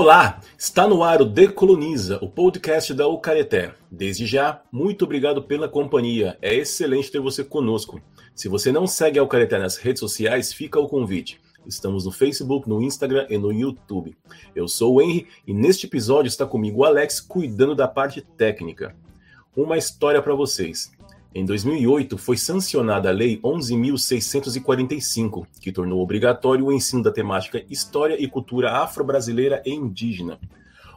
Olá, está no ar o Decoloniza, o podcast da Ucareté. Desde já, muito obrigado pela companhia. É excelente ter você conosco. Se você não segue a Ucareté nas redes sociais, fica o convite. Estamos no Facebook, no Instagram e no YouTube. Eu sou o Henry e neste episódio está comigo o Alex cuidando da parte técnica. Uma história para vocês. Em 2008, foi sancionada a Lei 11.645, que tornou obrigatório o ensino da temática História e Cultura Afro-Brasileira e Indígena.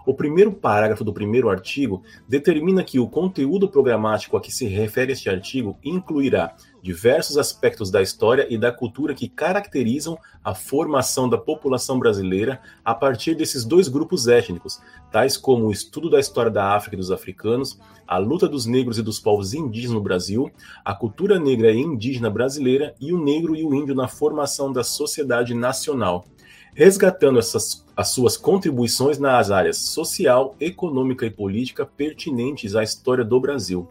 O primeiro parágrafo do primeiro artigo determina que o conteúdo programático a que se refere este artigo incluirá diversos aspectos da história e da cultura que caracterizam a formação da população brasileira a partir desses dois grupos étnicos, tais como o estudo da história da África e dos africanos, a luta dos negros e dos povos indígenas no Brasil, a cultura negra e indígena brasileira e o negro e o índio na formação da sociedade nacional resgatando essas, as suas contribuições nas áreas social, econômica e política pertinentes à história do Brasil.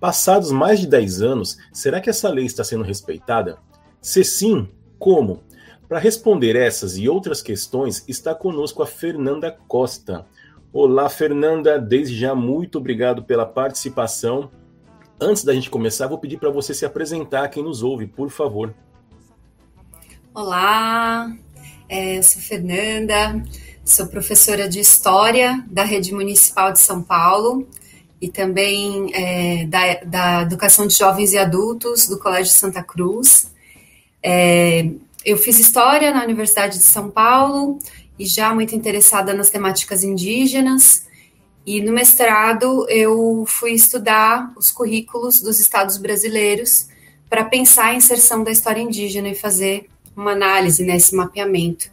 Passados mais de 10 anos, será que essa lei está sendo respeitada? Se sim, como? Para responder essas e outras questões, está conosco a Fernanda Costa. Olá, Fernanda, desde já muito obrigado pela participação. Antes da gente começar, vou pedir para você se apresentar a quem nos ouve, por favor. Olá, é, eu sou Fernanda, sou professora de História da Rede Municipal de São Paulo e também é, da, da, Educação de Jovens e Adultos do Colégio Santa Cruz. É, eu fiz História na Universidade de São Paulo e já muito interessada nas temáticas indígenas. E no mestrado eu fui estudar os currículos dos estados brasileiros para pensar a inserção da história indígena e fazer uma análise, né, mapeamento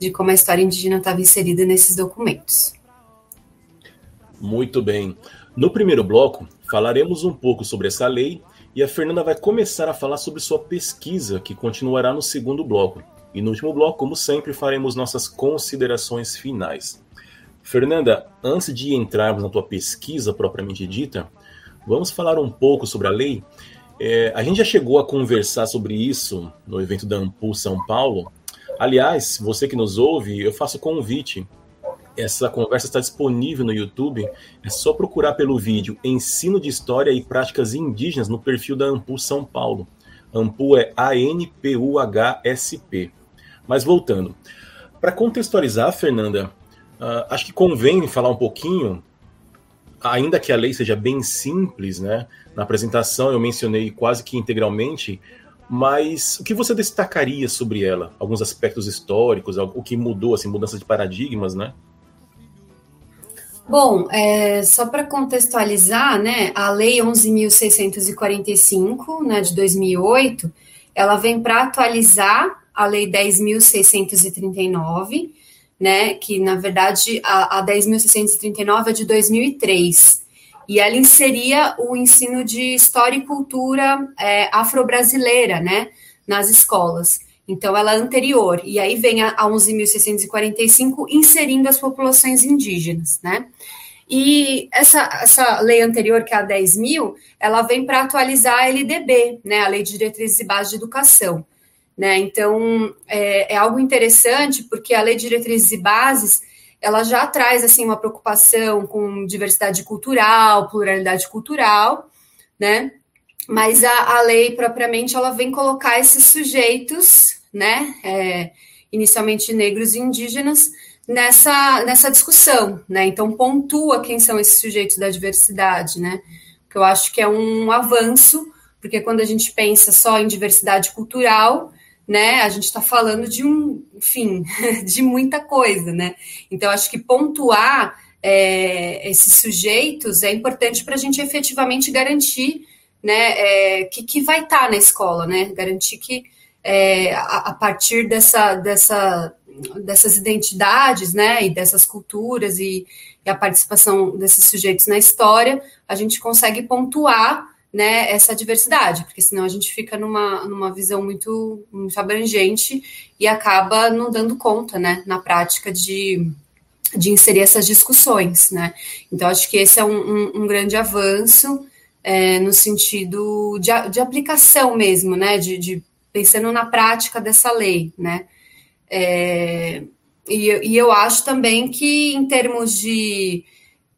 de como a história indígena estava inserida nesses documentos. Muito bem. No primeiro bloco, falaremos um pouco sobre essa lei e a Fernanda vai começar a falar sobre sua pesquisa, que continuará no segundo bloco. E no último bloco, como sempre, faremos nossas considerações finais. Fernanda, antes de entrarmos na tua pesquisa propriamente dita, vamos falar um pouco sobre a lei é, a gente já chegou a conversar sobre isso no evento da Ampul São Paulo. Aliás, você que nos ouve, eu faço convite. Essa conversa está disponível no YouTube. É só procurar pelo vídeo Ensino de História e Práticas Indígenas no perfil da Ampul São Paulo. Ampul é A-N-P-U-H-S-P. Mas voltando. Para contextualizar, Fernanda, uh, acho que convém falar um pouquinho ainda que a lei seja bem simples, né? Na apresentação eu mencionei quase que integralmente, mas o que você destacaria sobre ela? Alguns aspectos históricos, o que mudou, assim, mudanças de paradigmas, né? Bom, é, só para contextualizar, né, a Lei 11.645, né, de 2008, ela vem para atualizar a Lei 10.639, né, que na verdade a, a 10.639 é de 2003, e ela inseria o ensino de história e cultura é, afro-brasileira, né, nas escolas. Então, ela é anterior, e aí vem a, a 11.645 inserindo as populações indígenas, né. E essa, essa lei anterior, que é a 10 mil, ela vem para atualizar a LDB, né, a Lei de Diretrizes e Bases de Educação. Né? Então, é, é, algo interessante, porque a Lei de Diretrizes e Bases, ela já traz, assim, uma preocupação com diversidade cultural, pluralidade cultural, né? Mas a, a lei, propriamente, ela vem colocar esses sujeitos, né, é, inicialmente negros e indígenas, nessa, nessa discussão, né? Então, pontua quem são esses sujeitos da diversidade, né? Que eu acho que é um avanço, porque quando a gente pensa só em diversidade cultural, né? A gente está falando de um, enfim, de muita coisa, né? Então, acho que pontuar é, esses sujeitos é importante para a gente efetivamente garantir, né, é, que, que vai estar tá na escola, né? Garantir que é, a, a, partir dessa, dessa, dessas identidades, né, e dessas culturas e, e a participação desses sujeitos na história, a gente consegue pontuar né, essa diversidade, porque senão a gente fica numa, numa visão muito, muito abrangente e acaba não dando conta, né, na prática de, de inserir essas discussões, né. Então, acho que esse é um, um, um grande avanço é, no sentido de, de aplicação mesmo, né, de, de, pensando na prática dessa lei, né. É, e, e, eu acho também que, em termos de,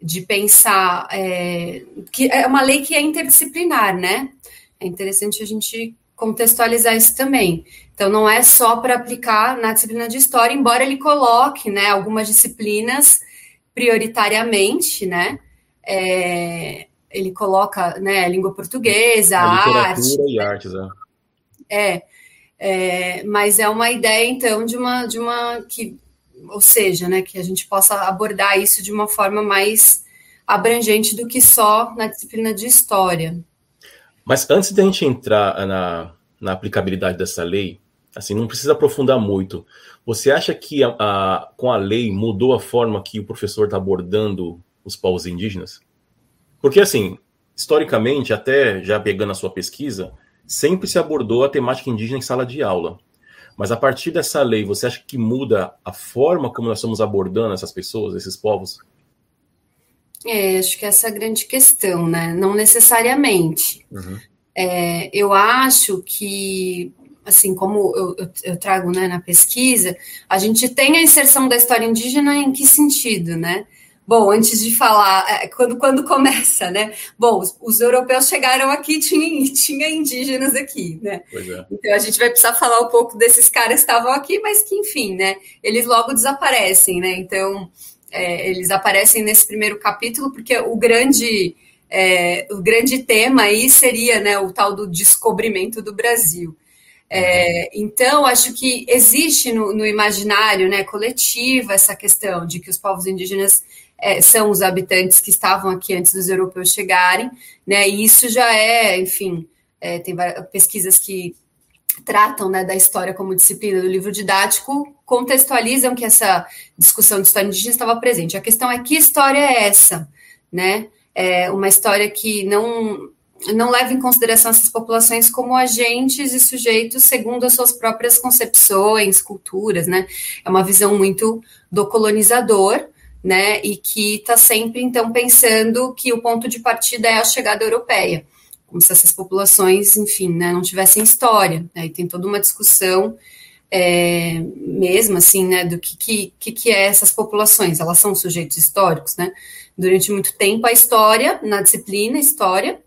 de pensar, é, que é uma lei que é interdisciplinar, né? É interessante a gente contextualizar isso também. Então, não é só para aplicar na disciplina de história, embora ele coloque né, algumas disciplinas prioritariamente, né? É, ele coloca né, língua portuguesa, a arte. e artes, é. É. É, mas é uma ideia, então, de uma, de uma que, ou seja, né, que a gente possa abordar isso de uma forma mais abrangente do que só na disciplina de história. Mas antes de a gente entrar na, na aplicabilidade dessa lei, assim, não precisa aprofundar muito. Você acha que a, a, com a lei mudou a forma que o professor está abordando os povos indígenas? Porque, assim, historicamente, até já pegando a sua pesquisa, sempre se abordou a temática indígena em sala de aula. Mas a partir dessa lei, você acha que muda a forma como nós estamos abordando essas pessoas, esses povos? É, acho que essa é a grande questão, né? Não necessariamente. Uhum. É, eu acho que, assim, como eu, eu, eu, trago né, na pesquisa, a gente tem a inserção da história indígena em que sentido, né? Bom, antes de falar, é, quando, quando começa, né? Bom, os, os europeus chegaram aqui, tinha, tinha indígenas aqui, né? É. Então a gente vai precisar falar um pouco desses caras que estavam aqui, mas que, enfim, né? Eles logo desaparecem, né? Então, é, eles aparecem nesse primeiro capítulo, porque o grande, é, o grande tema aí seria né, o tal do descobrimento do Brasil. É, então, acho que existe no, no, imaginário né, coletivo essa questão de que os povos indígenas é, são os habitantes que estavam aqui antes dos europeus chegarem, né? E isso já é, enfim, é, tem pesquisas que tratam né, da história como disciplina do livro didático, contextualizam que essa discussão de história indígena estava presente. A questão é que história é essa, né? É uma história que não não leva em consideração essas populações como agentes e sujeitos segundo as suas próprias concepções, culturas, né? É uma visão muito do colonizador, né? E que está sempre, então, pensando que o ponto de partida é a chegada europeia, como se essas populações, enfim, né, não tivessem história. Né? E tem toda uma discussão é, mesmo, assim, né, do que, que, que é essas populações. Elas são sujeitos históricos, né? Durante muito tempo, a história, na disciplina História,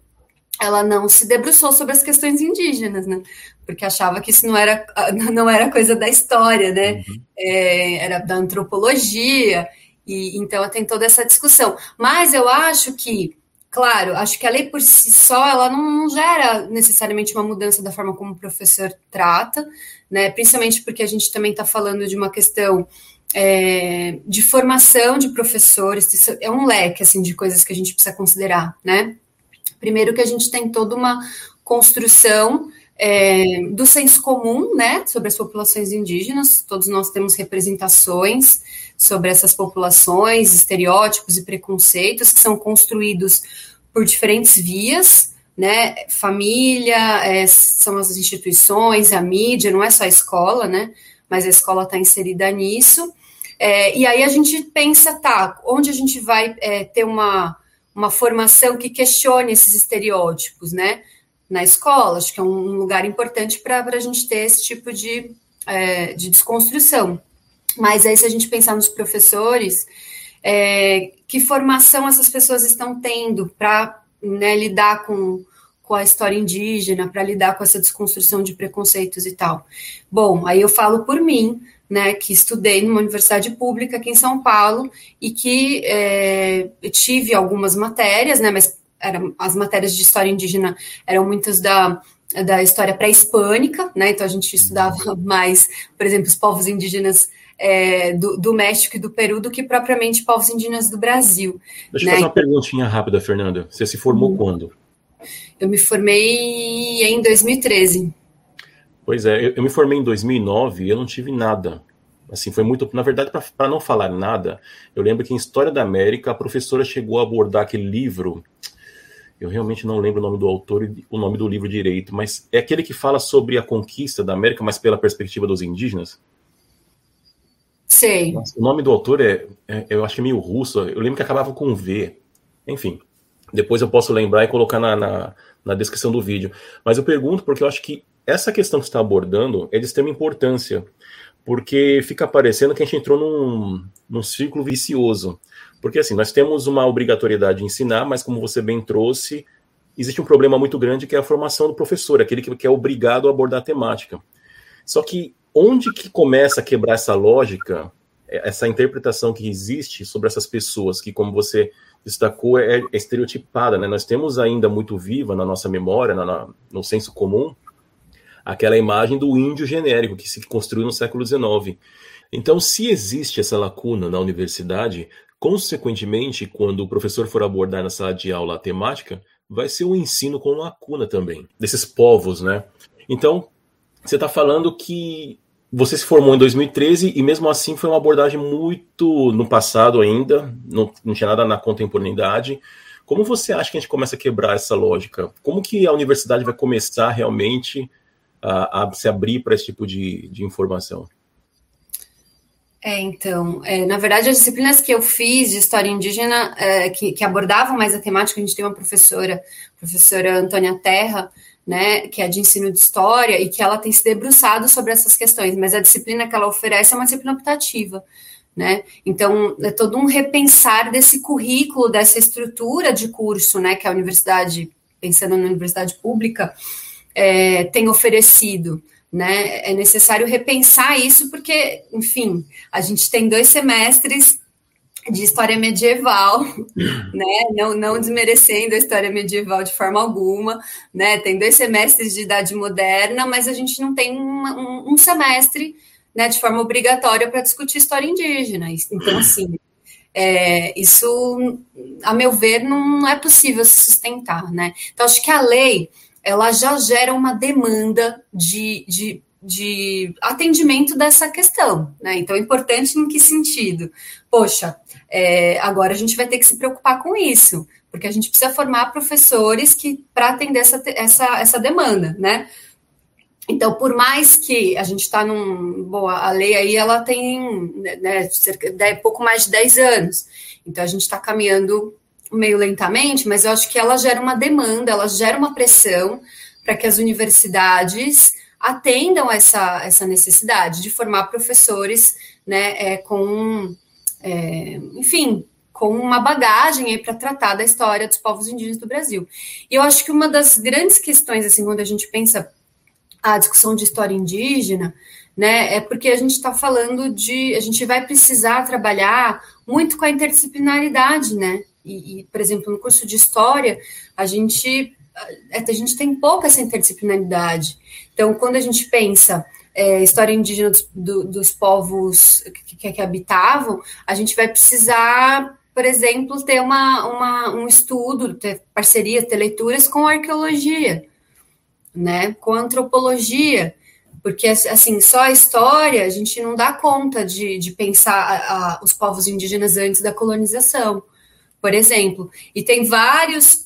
ela não se debruçou sobre as questões indígenas, né? Porque achava que isso não era, não era coisa da história, né? Uhum. É, era da antropologia. E então tem toda essa discussão. Mas eu acho que, claro, acho que a lei por si só ela não, não gera necessariamente uma mudança da forma como o professor trata, né? Principalmente porque a gente também está falando de uma questão é, de formação de professores, é um leque assim de coisas que a gente precisa considerar, né? Primeiro que a gente tem toda uma construção é, do senso comum, né, sobre as populações indígenas. Todos nós temos representações sobre essas populações, estereótipos e preconceitos que são construídos por diferentes vias, né? Família, é, são as instituições, a mídia, não é só a escola, né? Mas a escola está inserida nisso. É, e aí a gente pensa, tá, onde a gente vai é, ter uma, uma formação que questione esses estereótipos, né? Na escola, acho que é um lugar importante para a gente ter esse tipo de, é, de desconstrução. Mas aí, se a gente pensar nos professores, é, que formação essas pessoas estão tendo para né, lidar com, com a história indígena, para lidar com essa desconstrução de preconceitos e tal? Bom, aí eu falo por mim, né, que estudei numa universidade pública aqui em São Paulo e que é, tive algumas matérias, né, mas as matérias de história indígena eram muitas da da história pré-hispânica, né? Então a gente estudava mais, por exemplo, os povos indígenas é, do, do, México e do Peru do que propriamente povos indígenas do Brasil. Deixa né? eu fazer uma perguntinha rápida, Fernanda. Você se formou hum. quando? Eu me formei em 2013. Pois é, eu, eu me formei em 2009 e eu não tive nada. Assim, foi muito. Na verdade, para não falar nada, eu lembro que em História da América a professora chegou a abordar aquele livro. Eu realmente não lembro o nome do autor e o nome do livro direito, mas é aquele que fala sobre a conquista da América, mas pela perspectiva dos indígenas. Sei. o nome do autor é, é, eu acho que meio russo. Eu lembro que acabava com V. Enfim, depois eu posso lembrar e colocar na, na, na descrição do vídeo. Mas eu pergunto porque eu acho que essa questão que está abordando é de extrema importância. porque fica parecendo que a gente entrou num, num círculo vicioso. Porque assim, nós temos uma obrigatoriedade de ensinar, mas como você bem trouxe, existe um problema muito grande que é a formação do professor, aquele que é obrigado a abordar a temática. Só que onde que começa a quebrar essa lógica, essa interpretação que existe sobre essas pessoas que, como você destacou, é, é estereotipada, né? Nós temos ainda muito viva na nossa memória, na, na, no senso comum, aquela imagem do índio genérico que se construiu no século XIX. Então, se existe essa lacuna na universidade, consequentemente, quando o professor for abordar na sala de aula a temática, vai ser um ensino com lacuna também, desses povos, né? Então, você está falando que você se formou em 2013 e mesmo assim foi uma abordagem muito no passado ainda, não, não tinha nada na contemporaneidade. Como você acha que a gente começa a quebrar essa lógica? Como que a universidade vai começar realmente a, a se abrir para esse tipo de, de informação? É, então, é, na verdade, as disciplinas que eu fiz de história indígena, é, que, que, abordavam mais a temática, a gente tem uma professora, professora Antônia Terra, né, que é de ensino de história, e que ela tem se debruçado sobre essas questões, mas a disciplina que ela oferece é uma disciplina optativa. Né? Então, é todo um repensar desse currículo, dessa estrutura de curso né, que a universidade, pensando na universidade pública, é, tem oferecido. Né? É necessário repensar isso, porque, enfim, a gente tem dois semestres de história medieval, né? Não, não desmerecendo a história medieval de forma alguma, né? Tem dois semestres de idade moderna, mas a gente não tem um, um semestre, né, de forma obrigatória para discutir história indígena. Então, assim, é, isso, a meu ver, não é possível se sustentar, né? Então, acho que a lei ela já gera uma demanda de, de, de atendimento dessa questão, né? Então, é importante em que sentido? Poxa, é, agora a gente vai ter que se preocupar com isso, porque a gente precisa formar professores que para atender essa, essa, essa demanda, né? Então, por mais que a gente está num. Bom, a lei aí ela tem né, cerca de pouco mais de 10 anos. Então, a gente está caminhando meio lentamente, mas eu acho que ela gera uma demanda, ela gera uma pressão para que as universidades atendam essa, essa necessidade de formar professores né, é, com, é, enfim, com uma bagagem para tratar da história dos povos indígenas do Brasil. E eu acho que uma das grandes questões, assim, quando a gente pensa a discussão de história indígena, né, é porque a gente está falando de, a gente vai precisar trabalhar muito com a interdisciplinaridade, né, e, e, por exemplo, no curso de História, a gente, a gente tem pouca essa interdisciplinaridade. Então, quando a gente pensa é, história indígena dos, do, dos povos que, que, que, habitavam, a gente vai precisar, por exemplo, ter uma, uma, um estudo, ter parcerias, ter leituras com arqueologia, né, com antropologia, porque assim só a história a gente não dá conta de, de pensar a, a, os povos indígenas antes da colonização por exemplo. E tem vários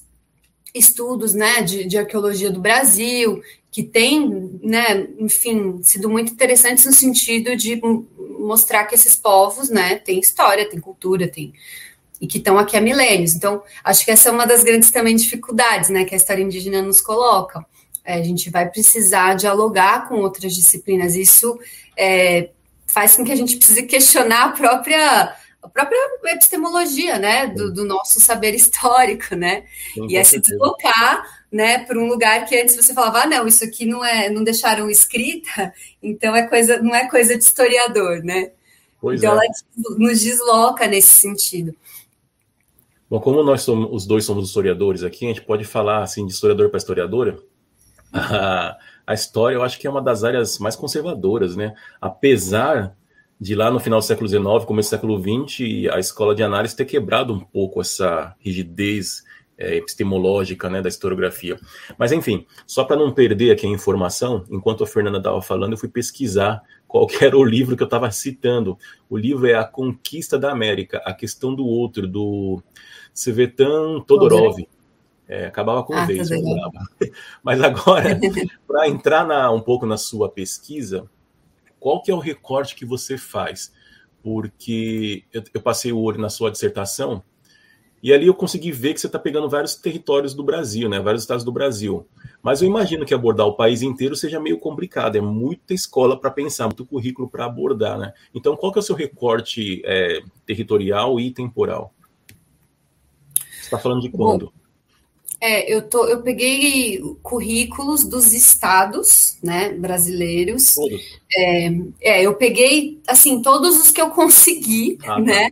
estudos né, de, de arqueologia do Brasil que têm, né, enfim, sido muito interessantes no sentido de mostrar que esses povos né, têm história, têm cultura, têm e que estão aqui há milênios. Então, acho que essa é uma das grandes também dificuldades né, que a história indígena nos coloca. É, a gente vai precisar dialogar com outras disciplinas. Isso é, faz com que a gente precise questionar a própria a própria epistemologia, né, do, do nosso saber histórico, né, Sim, e é se deslocar, né, para um lugar que antes você falava, ah, não, isso aqui não é, não deixaram escrita, então é coisa, não é coisa de historiador, né. Pois então é. ela nos desloca nesse sentido. Bom, como nós somos, os dois somos historiadores aqui, a gente pode falar assim de historiador para historiadora. A, a história, eu acho que é uma das áreas mais conservadoras, né? Apesar de lá no final do século XIX, começo do século XX, a escola de análise ter quebrado um pouco essa rigidez é, epistemológica né, da historiografia. Mas, enfim, só para não perder aqui a informação, enquanto a Fernanda estava falando, eu fui pesquisar qual era o livro que eu estava citando. O livro é A Conquista da América, A Questão do Outro, do Svetan Todorov. É, acabava com ah, vez, Mas agora, para entrar na, um pouco na sua pesquisa, qual que é o recorte que você faz? Porque eu, eu passei o olho na sua dissertação E ali eu consegui ver que você está pegando vários territórios do Brasil, né? Vários estados do Brasil. Mas eu imagino que abordar o país inteiro seja meio complicado. É muita escola para pensar, muito currículo para abordar, né? Então, qual que é o seu recorte é, territorial e temporal? Você está falando de quando? Bom, é, eu, tô, eu peguei currículos dos estados, né, brasileiros. É, é, eu peguei, assim, todos os que eu consegui, ah, tá. né,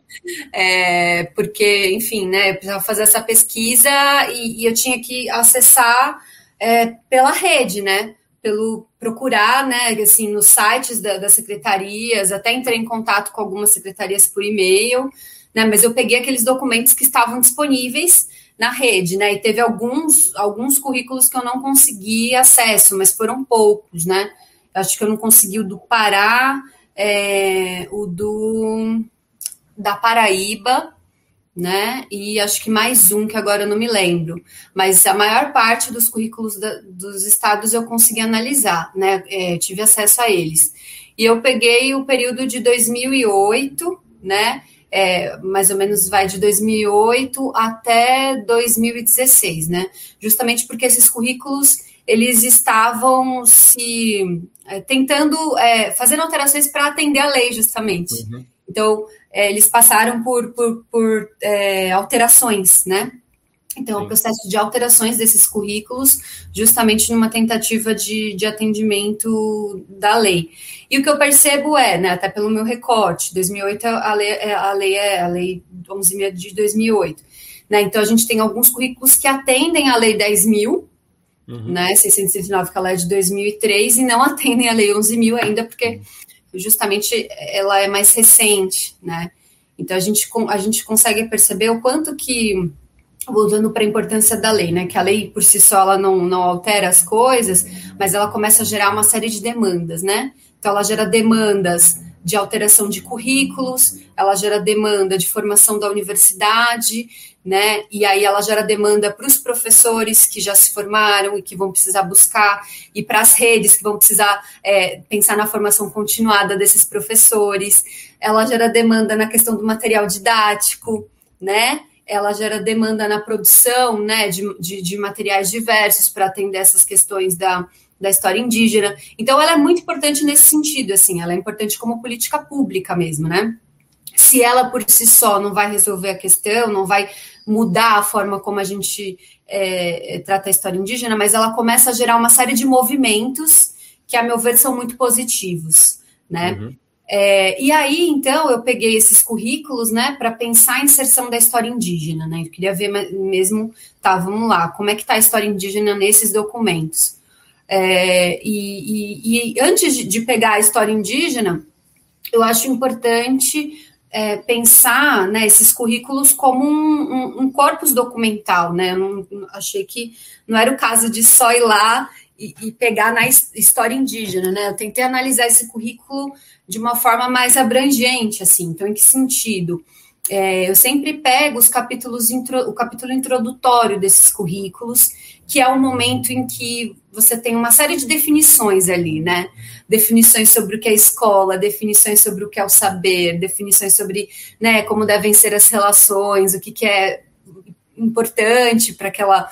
é, porque, enfim, né, eu precisava fazer essa pesquisa e, e eu tinha que acessar é, pela rede, né, pelo procurar, né, assim, nos sites da, das secretarias, até entrei em contato com algumas secretarias por e-mail, né, mas eu peguei aqueles documentos que estavam disponíveis na rede, né? E teve alguns, alguns currículos que eu não consegui acesso, mas foram poucos, né? Acho que eu não consegui o do Pará, é, o do da Paraíba, né? E acho que mais um que agora eu não me lembro. Mas a maior parte dos currículos da, dos estados eu consegui analisar, né? É, tive acesso a eles. E eu peguei o período de 2008, né? É, mais ou menos vai de 2008 até 2016, né? Justamente porque esses currículos eles estavam se é, tentando é, fazendo alterações para atender a lei, justamente. Uhum. Então é, eles passaram por, por, por é, alterações, né? Então, o um processo de alterações desses currículos, justamente numa tentativa de, de atendimento da lei. E o que eu percebo é, né, até pelo meu recorte, 2008 a lei, é, a lei é a lei 11.000 de 2008. Né, então, a gente tem alguns currículos que atendem a lei 10.000, uhum. né, 609, que ela é de 2003, e não atendem a lei 11.000 ainda, porque justamente ela é mais recente, né. Então, a gente, a gente consegue perceber o quanto que voltando para a importância da lei, né? Que a lei por si só ela não, não altera as coisas, mas ela começa a gerar uma série de demandas, né? Então ela gera demandas de alteração de currículos, ela gera demanda de formação da universidade, né? E aí ela gera demanda para os professores que já se formaram e que vão precisar buscar, e para as redes que vão precisar é, pensar na formação continuada desses professores. Ela gera demanda na questão do material didático, né? Ela gera demanda na produção né, de, de, de materiais diversos para atender essas questões da, da história indígena. Então, ela é muito importante nesse sentido, assim, ela é importante como política pública mesmo, né? Se ela por si só não vai resolver a questão, não vai mudar a forma como a gente é, trata a história indígena, mas ela começa a gerar uma série de movimentos que, a meu ver, são muito positivos, né? Uhum. É, e aí, então, eu peguei esses currículos, né, para pensar a inserção da história indígena, né? Eu queria ver mesmo, tá, vamos lá, como é que está a história indígena nesses documentos. É, e, e, e, antes de, de, pegar a história indígena, eu acho importante é, pensar né, esses currículos como um, um, um corpus documental, né? Eu não, achei que não era o caso de só ir lá e, e pegar na história indígena, né? Eu tentei analisar esse currículo de uma forma mais abrangente, assim. Então, em que sentido? É, eu sempre pego os capítulos, o capítulo introdutório desses currículos, que é o momento em que você tem uma série de definições ali, né? Definições sobre o que é escola, definições sobre o que é o saber, definições sobre né, como devem ser as relações, o que, que é importante para aquela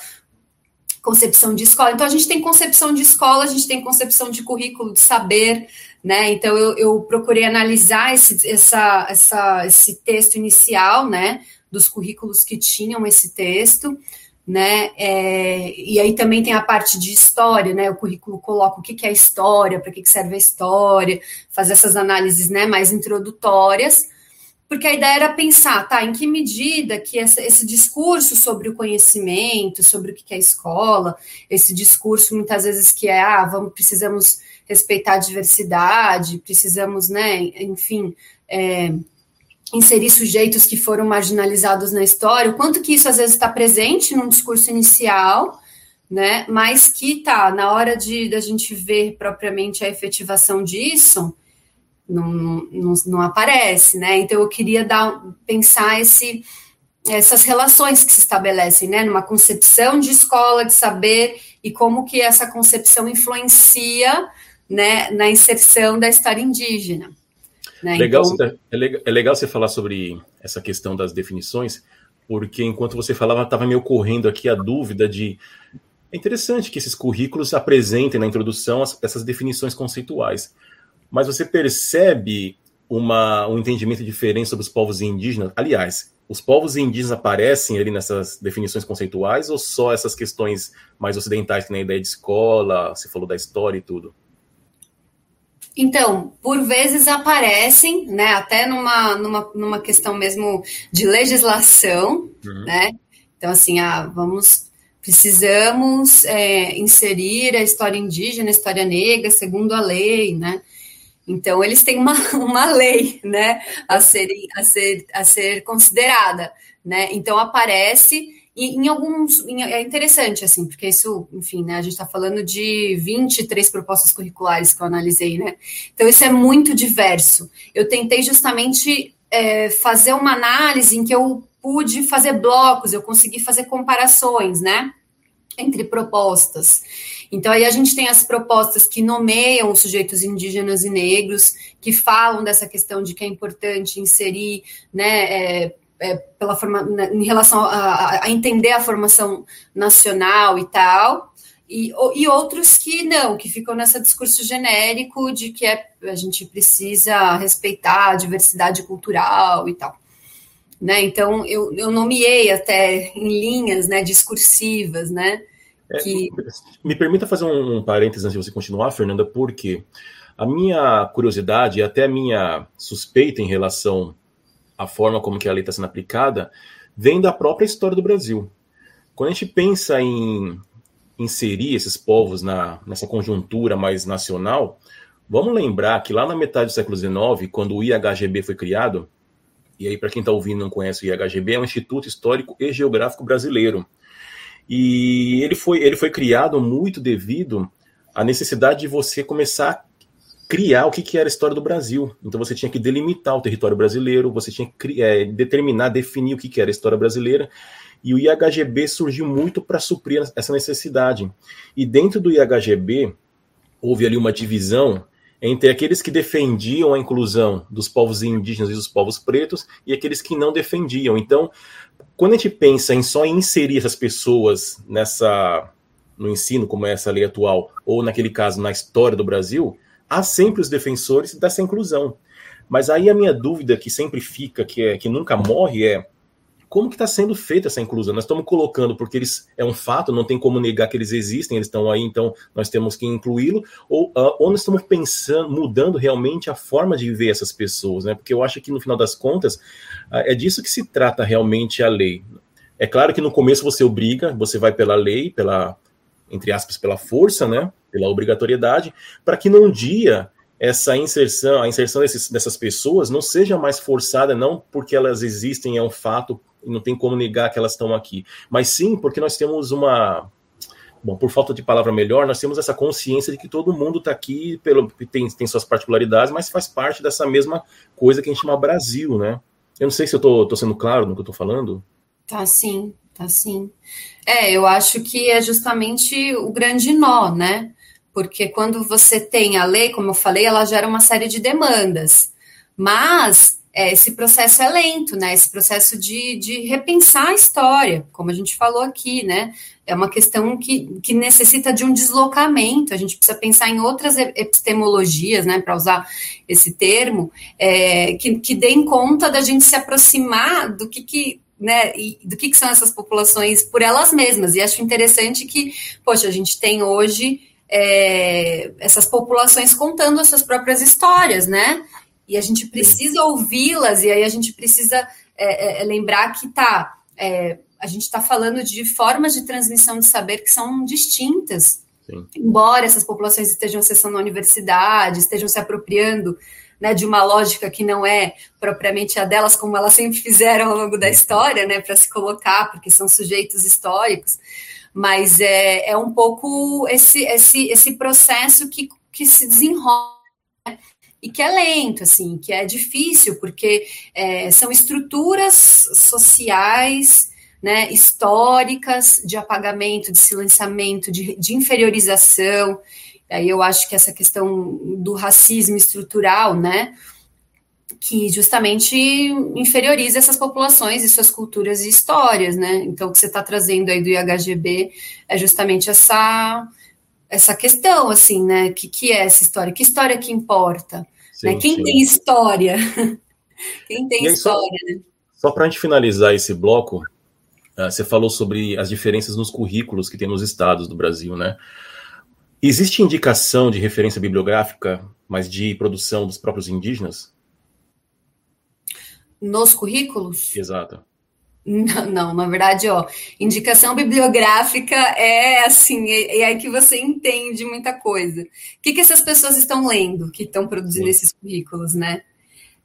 concepção de escola. Então, a gente tem concepção de escola, a gente tem concepção de currículo, de saber, né? Então eu, eu procurei analisar esse, essa, essa, esse texto inicial, né? Dos currículos que tinham esse texto, né? É, e aí também tem a parte de história, né? O currículo coloca o que, que é história, para que, que serve a história, fazer essas análises né, mais introdutórias, porque a ideia era pensar, tá, em que medida que essa, esse discurso sobre o conhecimento, sobre o que, que é escola, esse discurso muitas vezes que é, ah, vamos, precisamos respeitar a diversidade, precisamos, né, enfim, é, inserir sujeitos que foram marginalizados na história, o quanto que isso às vezes está presente num discurso inicial, né, mas que tá, na hora de da gente ver propriamente a efetivação disso, não, não, não aparece, né, então eu queria dar, pensar esse essas relações que se estabelecem, né, numa concepção de escola, de saber e como que essa concepção influencia né, na inserção da história indígena. Né? Legal, então... é, legal, é legal você falar sobre essa questão das definições, porque enquanto você falava, estava me ocorrendo aqui a dúvida de. É interessante que esses currículos apresentem na introdução essas definições conceituais, mas você percebe uma, um entendimento diferente sobre os povos indígenas? Aliás, os povos indígenas aparecem ali nessas definições conceituais ou só essas questões mais ocidentais, que nem a ideia de escola, você falou da história e tudo? Então, por vezes aparecem, né, até numa, numa, numa questão mesmo de legislação, uhum. né? Então, assim, ah, vamos, precisamos é, inserir a história indígena, a história negra, segundo a lei, né? Então, eles têm uma, uma lei, né, a ser, a ser, a ser considerada, né? Então, aparece e em alguns. Em, é interessante, assim, porque isso, enfim, né? A gente está falando de 23 propostas curriculares que eu analisei, né? Então, isso é muito diverso. Eu tentei justamente é, fazer uma análise em que eu pude fazer blocos, eu consegui fazer comparações, né? Entre propostas. Então, aí a gente tem as propostas que nomeiam os sujeitos indígenas e negros, que falam dessa questão de que é importante inserir, né? É, é, pela forma, né, em relação a, a, entender a formação nacional e tal, e, e outros que não, que ficam nesse discurso genérico de que é, a gente precisa respeitar a diversidade cultural e tal. Né? Então, eu, eu nomeei até em linhas né, discursivas, né? É, que... Me permita fazer um, um parênteses antes de você continuar, Fernanda, porque a minha curiosidade e até a minha suspeita em relação a forma como que a lei está sendo aplicada vem da própria história do Brasil. Quando a gente pensa em inserir esses povos na, nessa conjuntura mais nacional, vamos lembrar que lá na metade do século XIX, quando o IHGB foi criado, e aí para quem está ouvindo não conhece o IHGB, é um Instituto Histórico e Geográfico Brasileiro. E ele foi, ele foi criado muito devido à necessidade de você começar criar o que, que era a história do Brasil. Então você tinha que delimitar o território brasileiro, você tinha que é, determinar, definir o que, que era a história brasileira. E o IHGB surgiu muito para suprir essa necessidade. E dentro do IHGB houve ali uma divisão entre aqueles que defendiam a inclusão dos povos indígenas e dos povos pretos e aqueles que não defendiam. Então, quando a gente pensa em só inserir essas pessoas nessa no ensino, como é essa lei atual, ou naquele caso na história do Brasil, há sempre os defensores dessa inclusão. Mas aí a minha dúvida que sempre fica, que, é, que nunca morre, é como que está sendo feita essa inclusão? Nós estamos colocando porque eles é um fato, não tem como negar que eles existem, eles estão aí, então nós temos que incluí-lo, ou, uh, ou nós estamos pensando, mudando realmente a forma de ver essas pessoas, né? Porque eu acho que no final das contas uh, é disso que se trata realmente a lei. É claro que no começo você obriga, você vai pela lei, pela entre aspas, pela força, né? Pela obrigatoriedade, para que num dia essa inserção, a inserção desses, dessas pessoas não seja mais forçada, não porque elas existem, é um fato, não tem como negar que elas estão aqui, mas sim porque nós temos uma. Bom, por falta de palavra melhor, nós temos essa consciência de que todo mundo está aqui, pelo, tem, tem suas particularidades, mas faz parte dessa mesma coisa que a gente chama Brasil, né? Eu não sei se eu estou sendo claro no que eu estou falando. Tá sim, tá sim. É, eu acho que é justamente o grande nó, né? Porque quando você tem a lei, como eu falei, ela gera uma série de demandas. Mas é, esse processo é lento, né? Esse processo de, de repensar a história, como a gente falou aqui, né? É uma questão que, que necessita de um deslocamento. A gente precisa pensar em outras epistemologias, né? Para usar esse termo, é, que, que deem conta da gente se aproximar do que, que né, do que, que são essas populações por elas mesmas. E acho interessante que, poxa, a gente tem hoje é, essas populações contando as suas próprias histórias, né? E a gente precisa ouvi-las, e aí a gente precisa é, é, é lembrar que tá, é, a gente está falando de formas de transmissão de saber que são distintas. Sim. Embora essas populações estejam acessando a universidade, estejam se apropriando né, de uma lógica que não é propriamente a delas, como elas sempre fizeram ao longo da história, né, para se colocar, porque são sujeitos históricos mas é, é um pouco esse, esse, esse processo que, que se desenrola né? e que é lento, assim, que é difícil, porque é, são estruturas sociais, né, históricas de apagamento, de silenciamento, de, de inferiorização. Aí eu acho que essa questão do racismo estrutural, né, que justamente inferioriza essas populações e suas culturas e histórias, né? Então, o que você está trazendo aí do IHGB é justamente essa essa questão, assim, né? Que que é essa história? Que história que importa? Sim, né? Quem sim. tem história? Quem tem aí, história, só, né? Só para a gente finalizar esse bloco, uh, você falou sobre as diferenças nos currículos que tem nos estados do Brasil, né? Existe indicação de referência bibliográfica, mas de produção dos próprios indígenas? Nos currículos? Exato. Não, não, na verdade, ó, indicação bibliográfica é assim, é, é aí que você entende muita coisa. O que, que essas pessoas estão lendo, que estão produzindo Sim. esses currículos, né?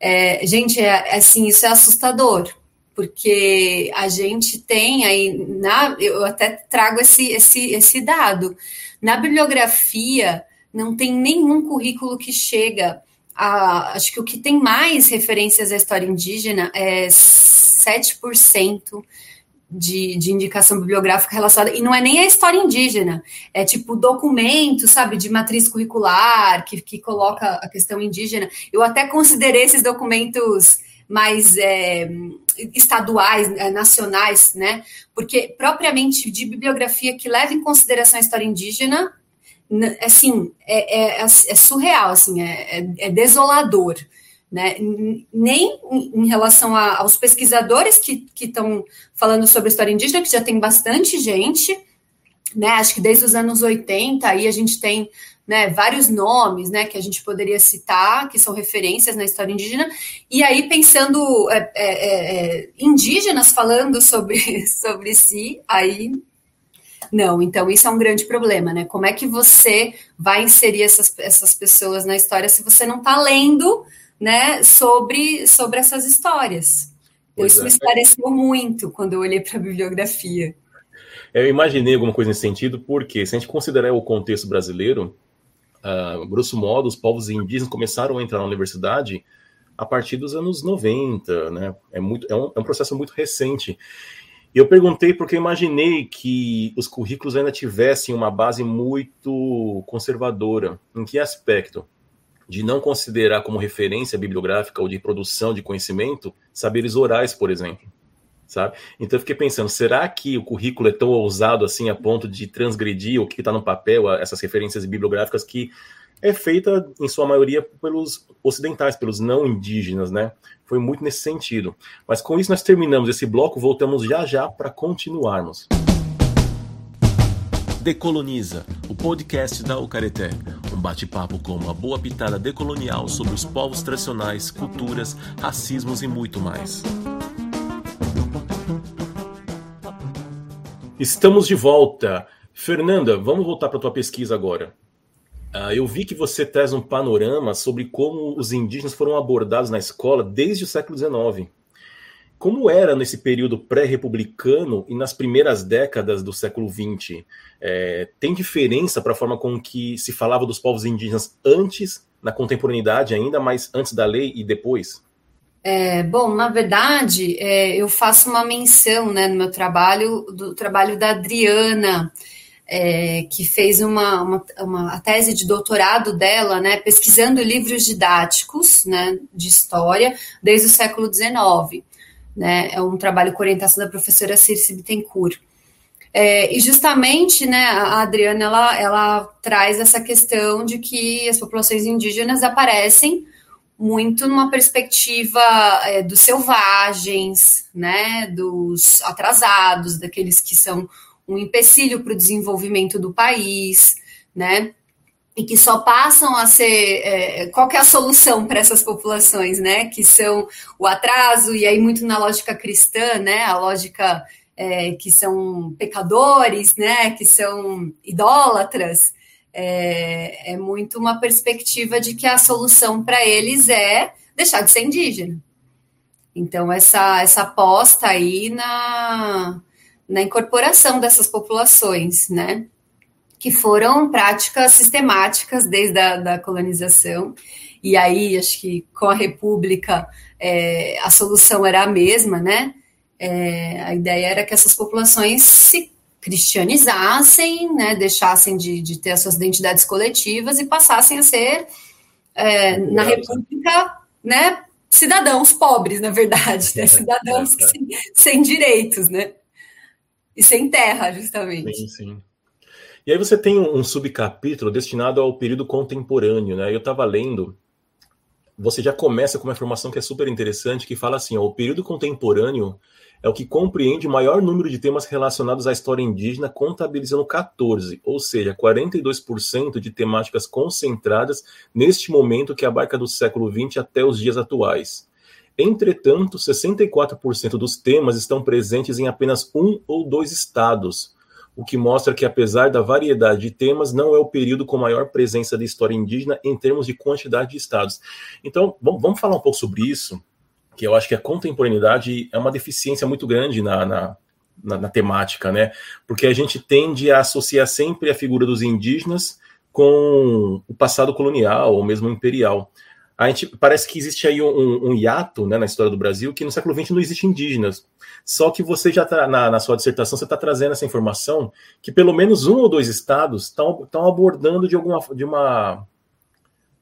É, gente, é, assim, isso é assustador, porque a gente tem aí, na, eu até trago esse, esse, esse dado, na bibliografia não tem nenhum currículo que chega a, acho que o que tem mais referências à história indígena é 7% de, de indicação bibliográfica relacionada, e não é nem a história indígena, é tipo documento, sabe, de matriz curricular, que, que coloca a questão indígena. Eu até considerei esses documentos mais é, estaduais, é, nacionais, né? Porque propriamente de bibliografia que leva em consideração a história indígena, assim, é, é, é surreal, assim, é, é, é desolador né? Nem em relação a, aos pesquisadores que estão falando sobre história indígena, que já tem bastante gente, né? Acho que desde os anos 80 aí a gente tem né, vários nomes né, que a gente poderia citar, que são referências na história indígena, e aí pensando é, é, é, indígenas falando sobre, sobre si, aí não, então isso é um grande problema, né? Como é que você vai inserir essas, essas pessoas na história se você não está lendo né, sobre, sobre essas histórias. Então, isso é. me esclareceu muito quando eu olhei para a bibliografia. Eu imaginei alguma coisa nesse sentido, porque se a gente considerar o contexto brasileiro, uh, grosso modo, os povos indígenas começaram a entrar na universidade a partir dos anos 90, né? É, muito, é, um, é um processo muito recente. E eu perguntei porque eu imaginei que os currículos ainda tivessem uma base muito conservadora. Em que aspecto? de não considerar como referência bibliográfica ou de produção de conhecimento saberes orais, por exemplo. Sabe? Então eu fiquei pensando, será que o currículo é tão ousado assim a ponto de transgredir o que está no papel, essas referências bibliográficas que é feita em sua maioria pelos ocidentais, pelos não indígenas, né? Foi muito nesse sentido. Mas com isso nós terminamos esse bloco, voltamos já já para continuarmos. Decoloniza, o podcast da Ucareté. Um bate-papo com uma boa pitada decolonial sobre os povos tradicionais, culturas, racismos e muito mais. Estamos de volta. Fernanda, vamos voltar para a tua pesquisa agora. Uh, eu vi que você traz um panorama sobre como os indígenas foram abordados na escola desde o século XIX. Como era nesse período pré-republicano e nas primeiras décadas do século XX? É, tem diferença para a forma com que se falava dos povos indígenas antes, na contemporaneidade ainda, mas antes da lei e depois? É, bom, na verdade, é, eu faço uma menção né, no meu trabalho, do trabalho da Adriana, é, que fez uma, uma, uma, a tese de doutorado dela, né, pesquisando livros didáticos né, de história desde o século XIX né? É um trabalho com orientação da professora Circe Bittencourt. É, e justamente, né, a Adriana, ela, ela traz essa questão de que as populações indígenas aparecem muito numa perspectiva é, dos selvagens, né, dos atrasados, daqueles que são um empecilho para o desenvolvimento do país, né, e que só passam a ser. É, qual que é a solução para essas populações, né? Que são o atraso, e aí muito na lógica cristã, né? A lógica é, que são pecadores, né? Que são idólatras. É, é muito uma perspectiva de que a solução para eles é deixar de ser indígena. Então, essa, essa aposta aí na, na incorporação dessas populações, né? que foram práticas sistemáticas desde a da colonização. E aí, acho que com a República, é, a solução era a mesma, né? É, a ideia era que essas populações se cristianizassem, né, deixassem de, de ter as suas identidades coletivas e passassem a ser, é, na República, né, cidadãos pobres, na verdade, né? cidadãos é, é. Sem, sem, direitos, né? E sem terra, justamente. Sim, sim. E aí você tem um, subcapítulo destinado ao período contemporâneo, né? Eu estava lendo, você já começa com uma informação que é super interessante, que fala assim, ó, o período contemporâneo é o que compreende o maior número de temas relacionados à história indígena, contabilizando 14, ou seja, 42% de temáticas concentradas neste momento que abarca do século XX até os dias atuais. Entretanto, 64% dos temas estão presentes em apenas um ou dois estados, o que mostra que, apesar da variedade de temas, não é o período com maior presença da história indígena em termos de quantidade de estados. Então, vamos falar um pouco sobre isso que eu acho que a contemporaneidade é uma deficiência muito grande na, na, na, na temática, né? Porque a gente tende a associar sempre a figura dos indígenas com o passado colonial ou mesmo imperial. A gente parece que existe aí um, um, hiato né, na história do Brasil que no século XX não existe indígenas. Só que você já está na, na, sua dissertação você está trazendo essa informação que pelo menos um ou dois estados estão abordando de alguma de uma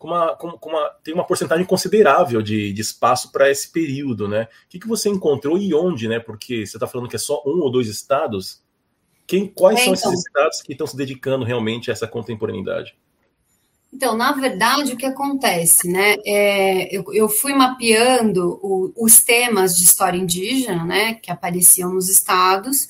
uma, uma, tem uma porcentagem considerável de, de espaço para esse período, né? O que, que você encontrou e onde, né? Porque você está falando que é só um ou dois estados. Quem, quais é, são então, esses estados que estão se dedicando realmente a essa contemporaneidade? Então, na verdade, o que acontece, né? É, eu, eu, fui mapeando o, os temas de história indígena, né, que apareciam nos estados,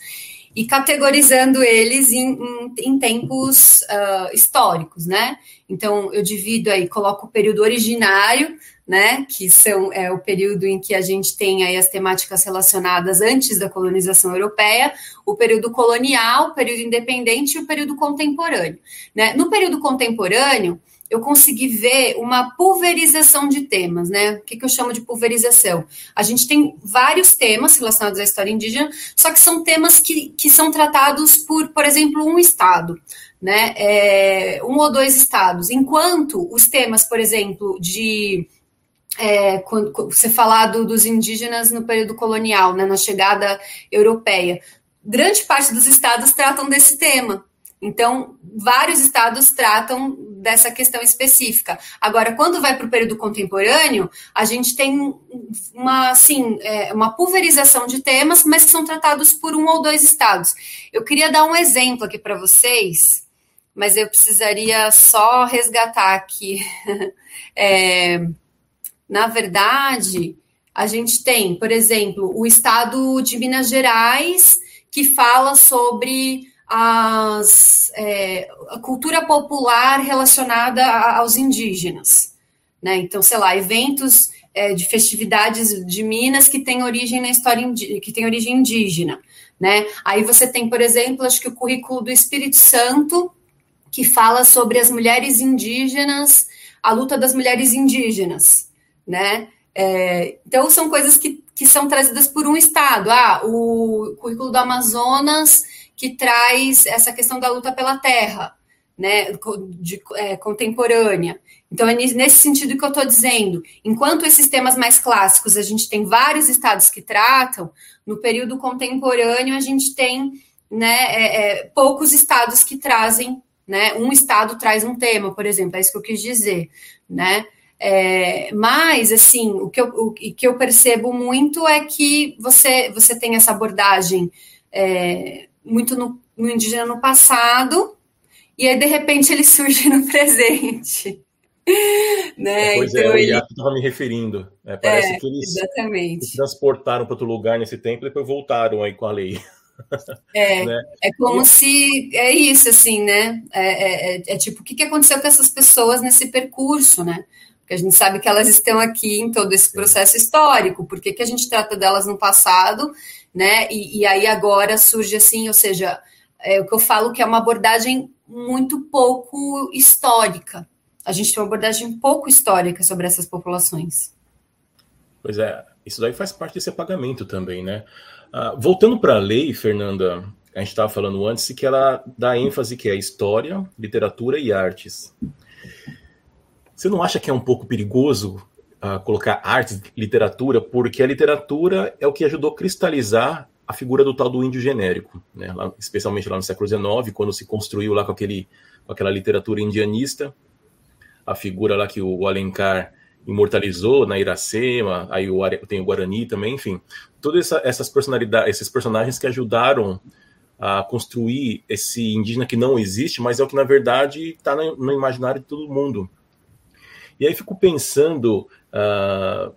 e categorizando eles em, em, em tempos uh, históricos, né? Então, eu divido aí, coloco o período originário, né, que são, é o período em que a gente tem aí as temáticas relacionadas antes da colonização europeia, o período colonial, o período independente e o período contemporâneo. Né? No período contemporâneo, eu consegui ver uma pulverização de temas, né? O que, que, eu chamo de pulverização? A gente tem vários temas relacionados à história indígena, só que são temas que, que são tratados por, por exemplo, um estado, né? É, um ou dois estados. Enquanto os temas, por exemplo, de é, quando, você falado dos indígenas no período colonial, né, na chegada europeia, grande parte dos estados tratam desse tema. Então, vários estados tratam dessa questão específica. Agora, quando vai para o período contemporâneo, a gente tem uma, assim, é, uma pulverização de temas, mas que são tratados por um ou dois estados. Eu queria dar um exemplo aqui para vocês, mas eu precisaria só resgatar aqui. é, na verdade, a gente tem, por exemplo, o estado de Minas Gerais, que fala sobre as, é, a cultura popular relacionada aos indígenas. Né? Então, sei lá, eventos é, de festividades de Minas que têm origem na história que tem origem indígena. Né? Aí você tem, por exemplo, acho que o currículo do Espírito Santo, que fala sobre as mulheres indígenas, a luta das mulheres indígenas. Né? É, então, são coisas que, que são trazidas por um Estado. Ah, o currículo do Amazonas que traz essa questão da luta pela terra, né, de, é, contemporânea. Então, é nesse sentido que eu estou dizendo. Enquanto esses temas mais clássicos a gente tem vários estados que tratam, no período contemporâneo a gente tem né, é, é, poucos estados que trazem, né, um estado traz um tema, por exemplo, é isso que eu quis dizer, né? É, mas, assim, o que, eu, o que eu percebo muito é que você, você tem essa abordagem é, muito no, no indígena no passado, e aí de repente ele surge no presente. né? Pois é, então, é, o Iaco estava me referindo. É, parece é, que eles exatamente. se transportaram para outro lugar nesse tempo e depois voltaram aí com a lei. É, né? é como e... se. É isso, assim, né? É, é, é, tipo, o que, que aconteceu com essas pessoas nesse percurso, né? Porque a gente sabe que elas estão aqui em todo esse processo histórico, por que, que a gente trata delas no passado né? E, e aí agora surge assim, ou seja, é o que eu falo que é uma abordagem muito pouco histórica. A gente tem uma abordagem pouco histórica sobre essas populações. Pois é, isso daí faz parte desse apagamento também, né? Uh, voltando para a lei, Fernanda, a gente estava falando antes que ela dá ênfase que é história, literatura e artes. Você não acha que é um pouco perigoso colocar arte, literatura, porque a literatura é o que ajudou a cristalizar a figura do tal do índio genérico, né? lá, especialmente lá no século XIX, quando se construiu lá com, aquele, com aquela literatura indianista, a figura lá que o, o Alencar imortalizou na Iracema, aí o, tem o Guarani também, enfim, todas essa, essas personalidades, esses personagens que ajudaram a construir esse indígena que não existe, mas é o que na verdade está no, no, imaginário de todo mundo. E aí fico pensando, uh,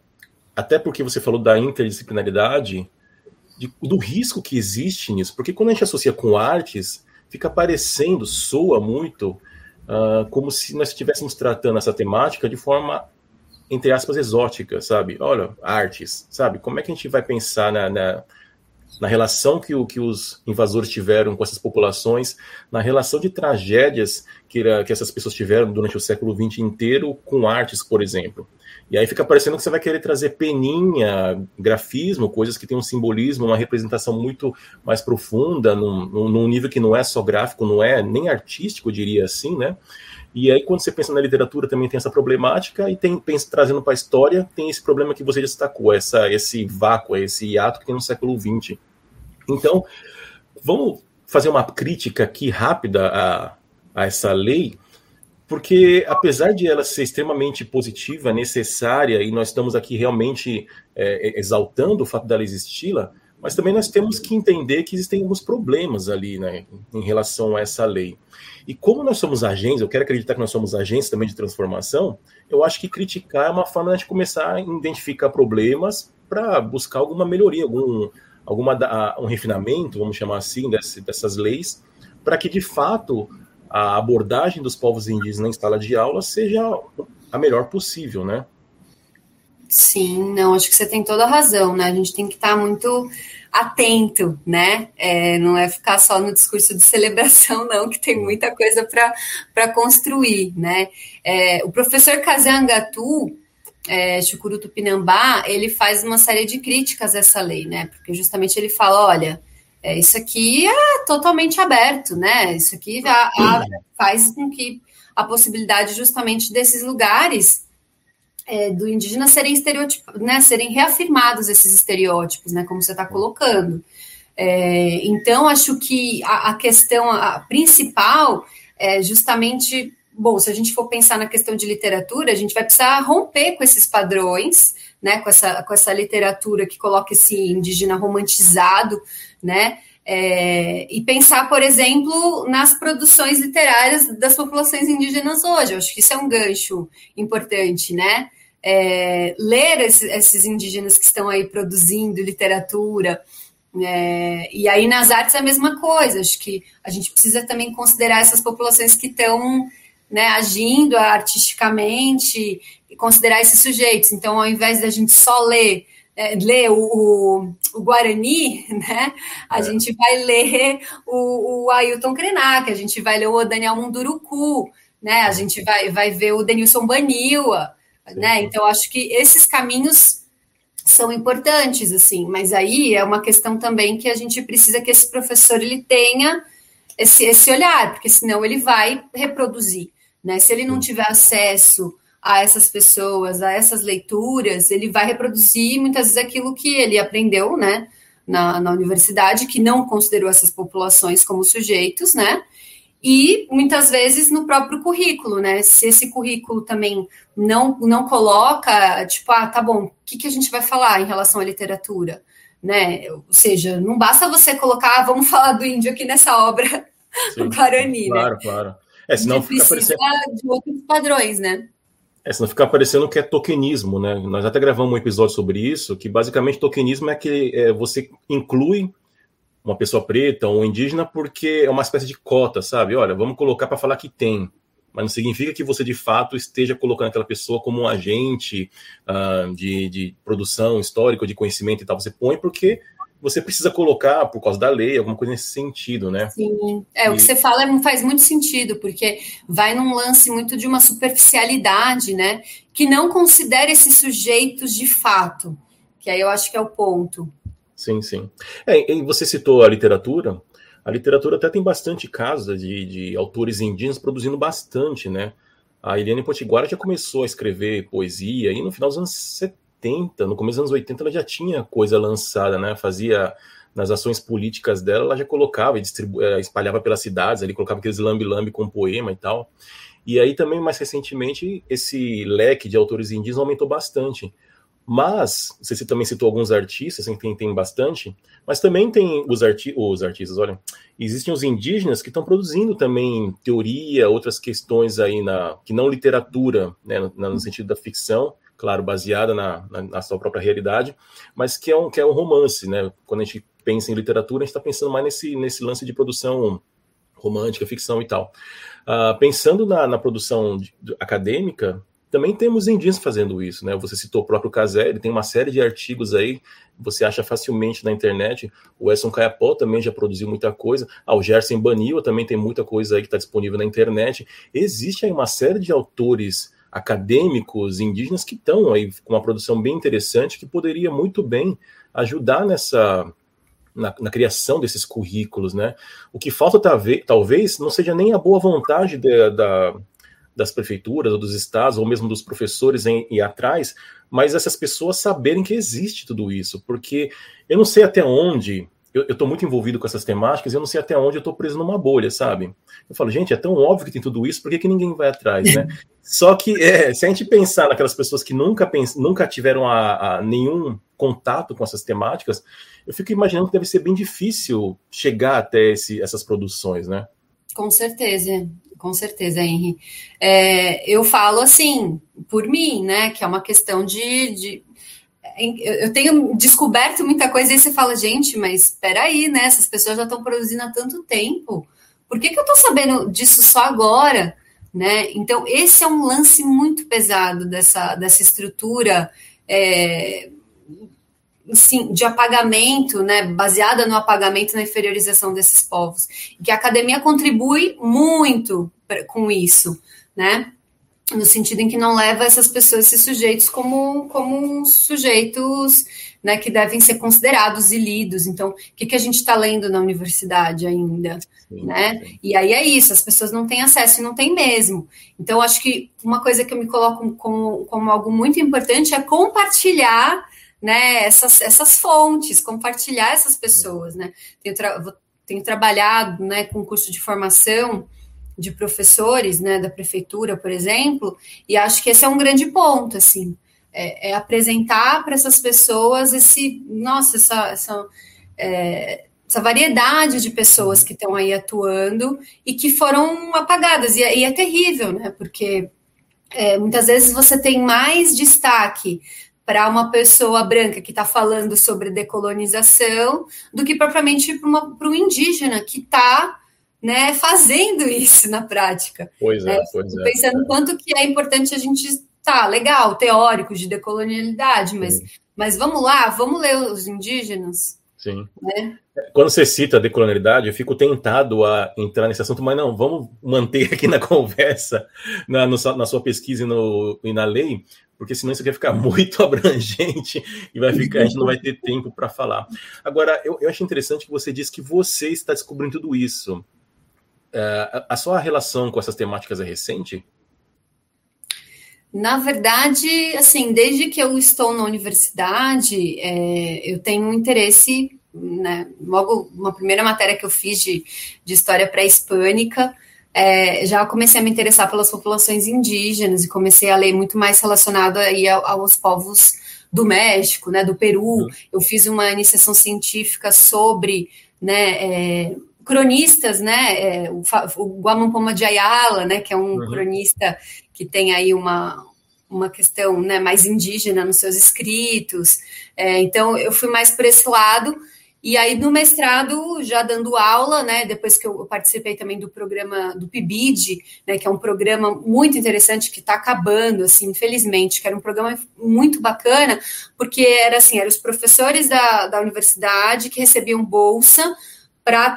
até porque você falou da interdisciplinaridade, de, do risco que existe nisso, porque quando a gente associa com artes, fica parecendo, soa muito, uh, como se nós estivéssemos tratando essa temática de forma entre aspas, exótica, sabe? Olha, artes, sabe? Como é que a gente vai pensar na, na, na, relação que, o, que os invasores tiveram com essas populações, na relação de tragédias que, que essas pessoas tiveram durante o século XX inteiro com artes, por exemplo? E aí fica parecendo que você vai querer trazer peninha, grafismo, coisas que têm um simbolismo, uma representação muito mais profunda, num, num nível que não é só gráfico, não é nem artístico, diria assim, né? E aí, quando você pensa na literatura, também tem essa problemática, e tem, pensa, trazendo para a história, tem esse problema que você destacou, essa, esse vácuo, esse hiato que tem no século XX. Então, vamos fazer uma crítica aqui rápida a, a essa lei, porque apesar de ela ser extremamente positiva, necessária, e nós estamos aqui realmente é, exaltando o fato dela existir, mas também nós temos que entender que existem alguns problemas ali né, em relação a essa lei. E como nós somos agentes, eu quero acreditar que nós somos agentes também de transformação, eu acho que criticar é uma forma de começar a identificar problemas para buscar alguma melhoria, algum alguma, um refinamento, vamos chamar assim, desse, dessas leis, para que de fato a abordagem dos povos indígenas em sala de aula seja a melhor possível, né? Sim, não, acho que você tem toda a razão, né? A gente tem que estar muito atento, né? É, não é ficar só no discurso de celebração, não, que tem muita coisa para construir, né? É, o professor Kazangatu, é, Chucuruto Pinambá, ele faz uma série de críticas a essa lei, né? Porque justamente ele fala, olha, é, isso aqui é totalmente aberto, né? Isso aqui a, a, faz com que a possibilidade justamente desses lugares é, do indígena serem estereotipados, né, serem reafirmados esses estereótipos, né, como você está colocando. É, então, acho que a, a questão a principal é justamente, bom, se a gente for pensar na questão de literatura, a gente vai precisar romper com esses padrões, né, com essa, com essa literatura que coloca esse indígena romantizado, né, é, e pensar, por exemplo, nas produções literárias das populações indígenas hoje. Eu acho que isso é um gancho importante, né? É, ler esses, esses, indígenas que estão aí produzindo literatura. É, e aí nas artes é a mesma coisa. Acho que a gente precisa também considerar essas populações que estão né, agindo artisticamente e considerar esses sujeitos. Então, ao invés da gente só ler é, ler o, o, o, Guarani, né? A é. gente vai ler o, o Ailton Krenak, a gente vai ler o Daniel Munduruku, né? A gente vai, vai ver o Denilson Baniwa, né? Então acho que esses caminhos são importantes, assim, mas aí é uma questão também que a gente precisa que esse professor ele tenha esse, esse olhar, porque senão ele vai reproduzir, né? Se ele não tiver acesso a essas pessoas, a essas leituras, ele vai reproduzir muitas vezes aquilo que ele aprendeu, né? Na, na universidade, que não considerou essas populações como sujeitos, né? E muitas vezes no próprio currículo, né? Se esse currículo também não, não coloca, tipo, ah, tá bom, o que, que a gente vai falar em relação à literatura? Né? Ou seja, não basta você colocar, ah, vamos falar do índio aqui nessa obra do Guarani, claro, né? Claro, claro. É, senão fica parecendo... de outros padrões, né? É, senão fica parecendo que é tokenismo, né? Nós até gravamos um episódio sobre isso, que basicamente tokenismo é que é, você inclui uma pessoa preta ou indígena porque é uma espécie de cota, sabe? Olha, vamos colocar para falar que tem. Mas não significa que você de fato esteja colocando aquela pessoa como um agente uh, de, de produção histórica, de conhecimento e tal. Você põe porque você precisa colocar por causa da lei, alguma coisa nesse sentido, né? Sim, é, e... o que você fala não faz muito sentido, porque vai num lance muito de uma superficialidade, né? Que não considera esses sujeitos de fato, que aí eu acho que é o ponto. Sim, sim. É, e você citou a literatura. A literatura até tem bastante casos de, de autores indígenas produzindo bastante, né? A Eliane Potiguara já começou a escrever poesia e no final dos anos 70, no começo dos anos 80, ela já tinha coisa lançada, né? Fazia nas ações políticas dela, ela já colocava e eh, espalhava pelas cidades, ali colocava aqueles lambe-lambe com poema e tal. E aí também, mais recentemente, esse leque de autores indígenas aumentou bastante. Mas, você também citou alguns artistas, tem, tem bastante, mas também tem os, arti os artistas, olha, existem os indígenas que estão produzindo também teoria, outras questões aí na que não literatura, né, no, no sentido da ficção, claro, baseada na, na, na, sua própria realidade, mas que é um, que é um romance, né? Quando a gente pensa em literatura, a gente está pensando mais nesse, nesse lance de produção romântica, ficção e tal. Uh, pensando na, na produção de, de, acadêmica, também temos indígenas fazendo isso, né? Você citou o próprio Casé, ele tem uma série de artigos aí, você acha facilmente na internet. O Edson Caiapó também já produziu muita coisa. Ah, o Gerson Banil também tem muita coisa aí que está disponível na internet. Existe aí uma série de autores acadêmicos indígenas que estão aí com uma produção bem interessante que poderia muito bem ajudar nessa na, na, criação desses currículos, né? O que falta talvez não seja nem a boa vontade de, da, das prefeituras ou dos estados ou mesmo dos professores em ir atrás, mas essas pessoas saberem que existe tudo isso, porque eu não sei até onde eu estou muito envolvido com essas temáticas, eu não sei até onde eu estou preso numa bolha, sabe? Eu falo, gente, é tão óbvio que tem tudo isso, por que, que ninguém vai atrás, né? Só que é, se a gente pensar naquelas pessoas que nunca, pens nunca tiveram a, a nenhum contato com essas temáticas, eu fico imaginando que deve ser bem difícil chegar até esse, essas produções, né? Com certeza, com certeza, Henry. É, eu falo assim, por mim, né, que é uma questão de, de eu tenho descoberto muita coisa e você fala, gente, mas espera aí, né? Essas pessoas já estão produzindo há tanto tempo. Por que, que eu estou sabendo disso só agora? Né? Então, esse é um lance muito pesado dessa, dessa estrutura é, sim, de apagamento, né, baseada no apagamento na inferiorização desses povos. E que a academia contribui muito pra, com isso, né? No sentido em que não leva essas pessoas, esses sujeitos, como, como sujeitos né, que devem ser considerados e lidos. Então, o que, que a gente está lendo na universidade ainda? Sim, né? Sim. E aí é isso, as pessoas não têm acesso e não têm mesmo. Então, acho que uma coisa que eu me coloco como, como algo muito importante é compartilhar né, essas, essas fontes, compartilhar essas pessoas, né? Tenho, tra tenho trabalhado, né, com curso de formação de professores, né, da prefeitura, por exemplo, e acho que esse é um grande ponto, assim, é, é apresentar para essas pessoas esse, nossa, essa, essa, é, essa variedade de pessoas que estão aí atuando e que foram apagadas, e, é, e é terrível, né, porque é, muitas vezes você tem mais destaque para uma pessoa branca que está falando sobre decolonização do que propriamente para um indígena que está né, fazendo isso na prática. Pois é, né? pois é. Pensando é. quanto que é importante a gente tá legal, teórico de decolonialidade, mas, mas vamos lá, vamos ler os indígenas. Sim. Né? Quando você cita a decolonialidade, eu fico tentado a entrar nesse assunto, mas não, vamos manter aqui na conversa, na, no, na sua pesquisa e, no, e na lei, porque senão isso aqui vai ficar muito abrangente e vai ficar, a gente não vai ter tempo para falar. Agora, eu, eu acho interessante que você disse que você está descobrindo tudo isso. Uh, a sua relação com essas temáticas é recente? Na verdade, assim, desde que eu estou na universidade, é, eu tenho um interesse, né, logo uma primeira matéria que eu fiz de, de história pré-hispânica, é, já comecei a me interessar pelas populações indígenas e comecei a ler muito mais relacionado aí aos povos do México, né, do Peru. Uhum. Eu fiz uma iniciação científica sobre, né, é, cronistas, né, é, o, o Guamampoma de Ayala, né, que é um uhum. cronista que tem aí uma, uma questão né, mais indígena nos seus escritos. É, então, eu fui mais por esse lado. E aí, no mestrado, já dando aula, né, depois que eu participei também do programa do PIBID, né, que é um programa muito interessante que está acabando, assim, infelizmente, que era um programa muito bacana, porque era assim, eram os professores da, da universidade que recebiam bolsa para,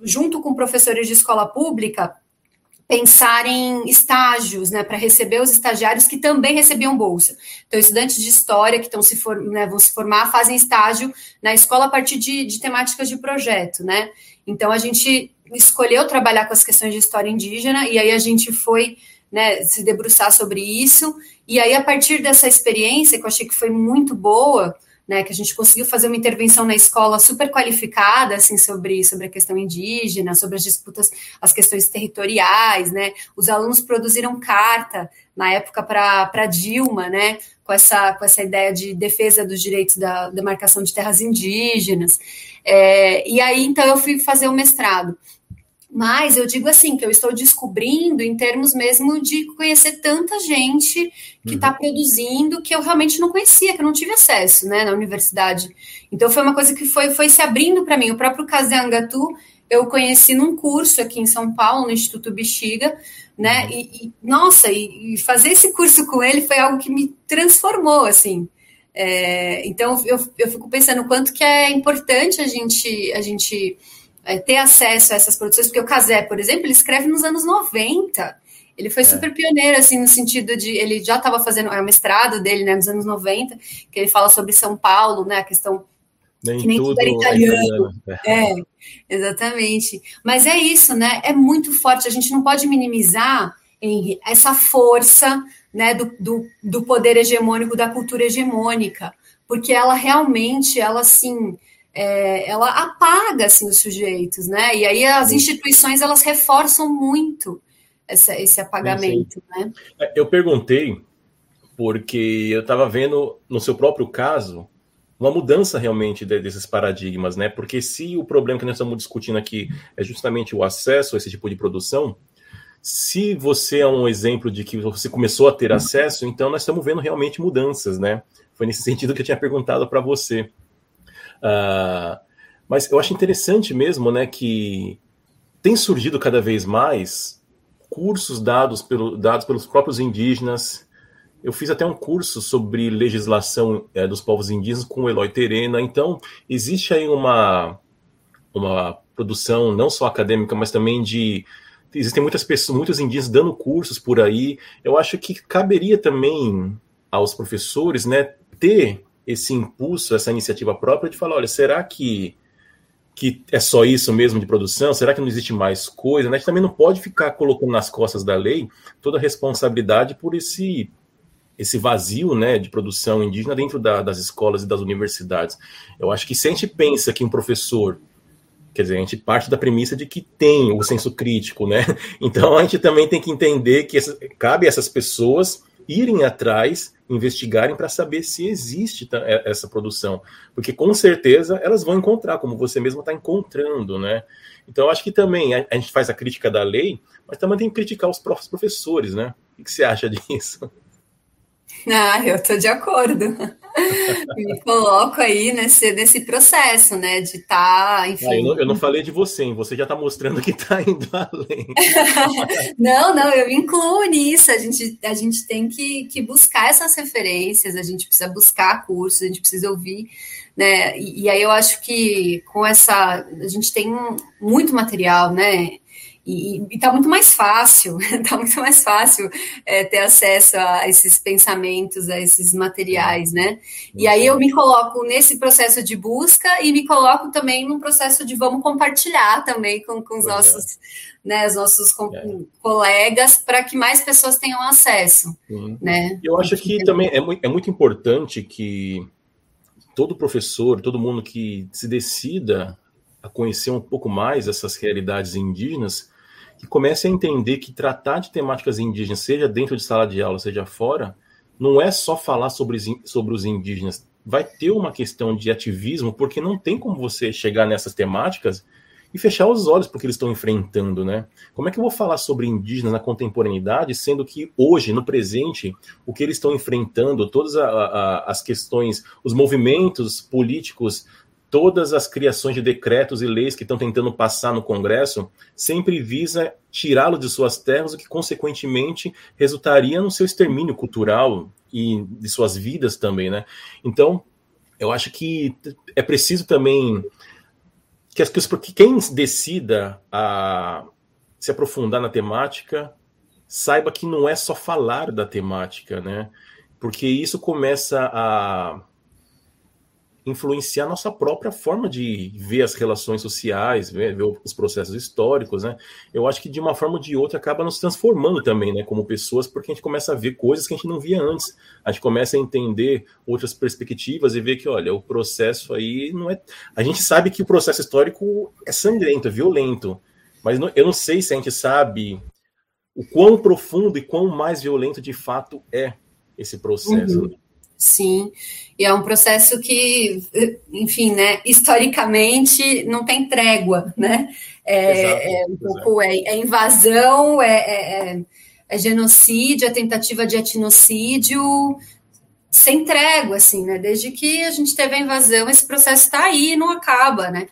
junto com professores de escola pública, pensar em estágios, né, para receber os estagiários que também recebiam bolsa. Então, estudantes de história que estão se for, né, vão se formar fazem estágio na escola a partir de, de temáticas de projeto, né? Então, a gente escolheu trabalhar com as questões de história indígena e aí a gente foi né, se debruçar sobre isso. E aí, a partir dessa experiência, que eu achei que foi muito boa, né, que a gente conseguiu fazer uma intervenção na escola super qualificada, assim, sobre, sobre a questão indígena, sobre as disputas, as questões territoriais, né, os alunos produziram carta na época para Dilma, né, com essa, com essa ideia de defesa dos direitos da demarcação de terras indígenas, é, e aí, então, eu fui fazer o mestrado, mas eu digo assim, que eu estou descobrindo em termos mesmo de conhecer tanta gente que está uhum. produzindo que eu realmente não conhecia, que eu não tive acesso né, na universidade. Então foi uma coisa que foi, foi se abrindo para mim. O próprio Angatu eu conheci num curso aqui em São Paulo, no Instituto Bexiga, né? Uhum. E, e nossa, e, e, fazer esse curso com ele foi algo que me transformou, assim. É, então eu, eu fico pensando o quanto que é importante a gente, a gente é, ter acesso a essas produções, porque o Casé, por exemplo, ele escreve nos anos 90. Ele foi é. super pioneiro, assim, no sentido de. Ele já estava fazendo é, o mestrado dele, né, nos anos 90, que ele fala sobre São Paulo, né, a questão. Nem, que nem tudo, tudo era italiano. É. é, exatamente. Mas é isso, né? É muito forte. A gente não pode minimizar Henry, essa força né, do, do, do poder hegemônico, da cultura hegemônica, porque ela realmente, ela assim é, ela apaga assim, os sujeitos, né? E aí as instituições elas reforçam muito essa, esse apagamento, né? É, eu perguntei porque eu estava vendo no seu próprio caso uma mudança realmente desses paradigmas, né? Porque se o problema que nós estamos discutindo aqui é justamente o acesso a esse tipo de produção, se você é um exemplo de que você começou a ter acesso, então nós estamos vendo realmente mudanças, né? Foi nesse sentido que eu tinha perguntado para você. Uh, mas eu acho interessante mesmo, né, que tem surgido cada vez mais cursos dados, pelo, dados pelos próprios indígenas. Eu fiz até um curso sobre legislação é, dos povos indígenas com o Eloy Terena. Então, existe aí uma, uma produção não só acadêmica, mas também de existem muitas pessoas, muitos indígenas dando cursos por aí. Eu acho que caberia também aos professores, né, ter esse impulso, essa iniciativa própria de falar, olha, será que que é só isso mesmo de produção? Será que não existe mais coisa? Né? A gente também não pode ficar colocando nas costas da lei toda a responsabilidade por esse esse vazio né, de produção indígena dentro da, das escolas e das universidades. Eu acho que se a gente pensa que um professor, quer dizer, a gente parte da premissa de que tem o senso crítico, né? Então a gente também tem que entender que essa, cabe a essas pessoas irem atrás, investigarem para saber se existe é, essa produção. Porque com certeza elas vão encontrar, como você mesmo está encontrando, né? Então acho que também a, gente faz a crítica da lei, mas também tem que criticar os próprios professores, né? O que você acha disso? Ah, eu estou de acordo. Me coloco aí nesse, nesse processo, né? De estar, tá, enfim. Ah, eu, não, eu, não, falei de você, hein? Você já está mostrando que está indo além. não, não, eu me incluo nisso. A gente, a gente tem que, que buscar essas referências, a gente precisa buscar cursos, a gente precisa ouvir. Né? E, e aí eu acho que com essa. A gente tem muito material, né? E está muito mais fácil, está muito mais fácil é, ter acesso a esses pensamentos, a esses materiais, né? E aí eu me coloco nesse processo de busca e me coloco também num processo de vamos compartilhar também com, com os é. nossos, né, os nossos com, é. colegas para que mais pessoas tenham acesso, Sim. né? Eu acho que também é muito, é muito importante que todo professor, todo mundo que se decida a conhecer um pouco mais essas realidades indígenas, que comece a entender que tratar de temáticas indígenas, seja dentro de sala de aula, seja fora, não é só falar sobre, sobre os indígenas. Vai ter uma questão de ativismo, porque não tem como você chegar nessas temáticas e fechar os olhos porque eles estão enfrentando, né? Como é que eu vou falar sobre indígenas na contemporaneidade, sendo que hoje, no presente, o que eles estão enfrentando, todas a, a, as questões, os movimentos políticos todas as criações de decretos e leis que estão tentando passar no Congresso sempre visa tirá-lo de suas terras, o que consequentemente resultaria no seu extermínio cultural e de suas vidas também, né? Então, eu acho que é preciso também que as que quem decida a se aprofundar na temática saiba que não é só falar da temática, né? Porque isso começa a influenciar nossa própria forma de ver as relações sociais, ver, ver, os processos históricos, né? Eu acho que de uma forma ou de outra acaba nos transformando também, né, como pessoas, porque a gente começa a ver coisas que a gente não via antes. A gente começa a entender outras perspectivas e ver que, olha, o processo aí não é. A gente sabe que o processo histórico é sangrento, é violento, mas não, eu não sei se a gente sabe o quão profundo e quão mais violento de fato é esse processo. Uhum. Sim, e é um processo que, enfim, né, historicamente não tem trégua, né? É, exato, é um pouco é, é invasão, é, é, é, é, genocídio, é tentativa de etnocídio, sem trégua, assim, né? Desde que a gente teve a invasão, esse processo está aí e não acaba, né?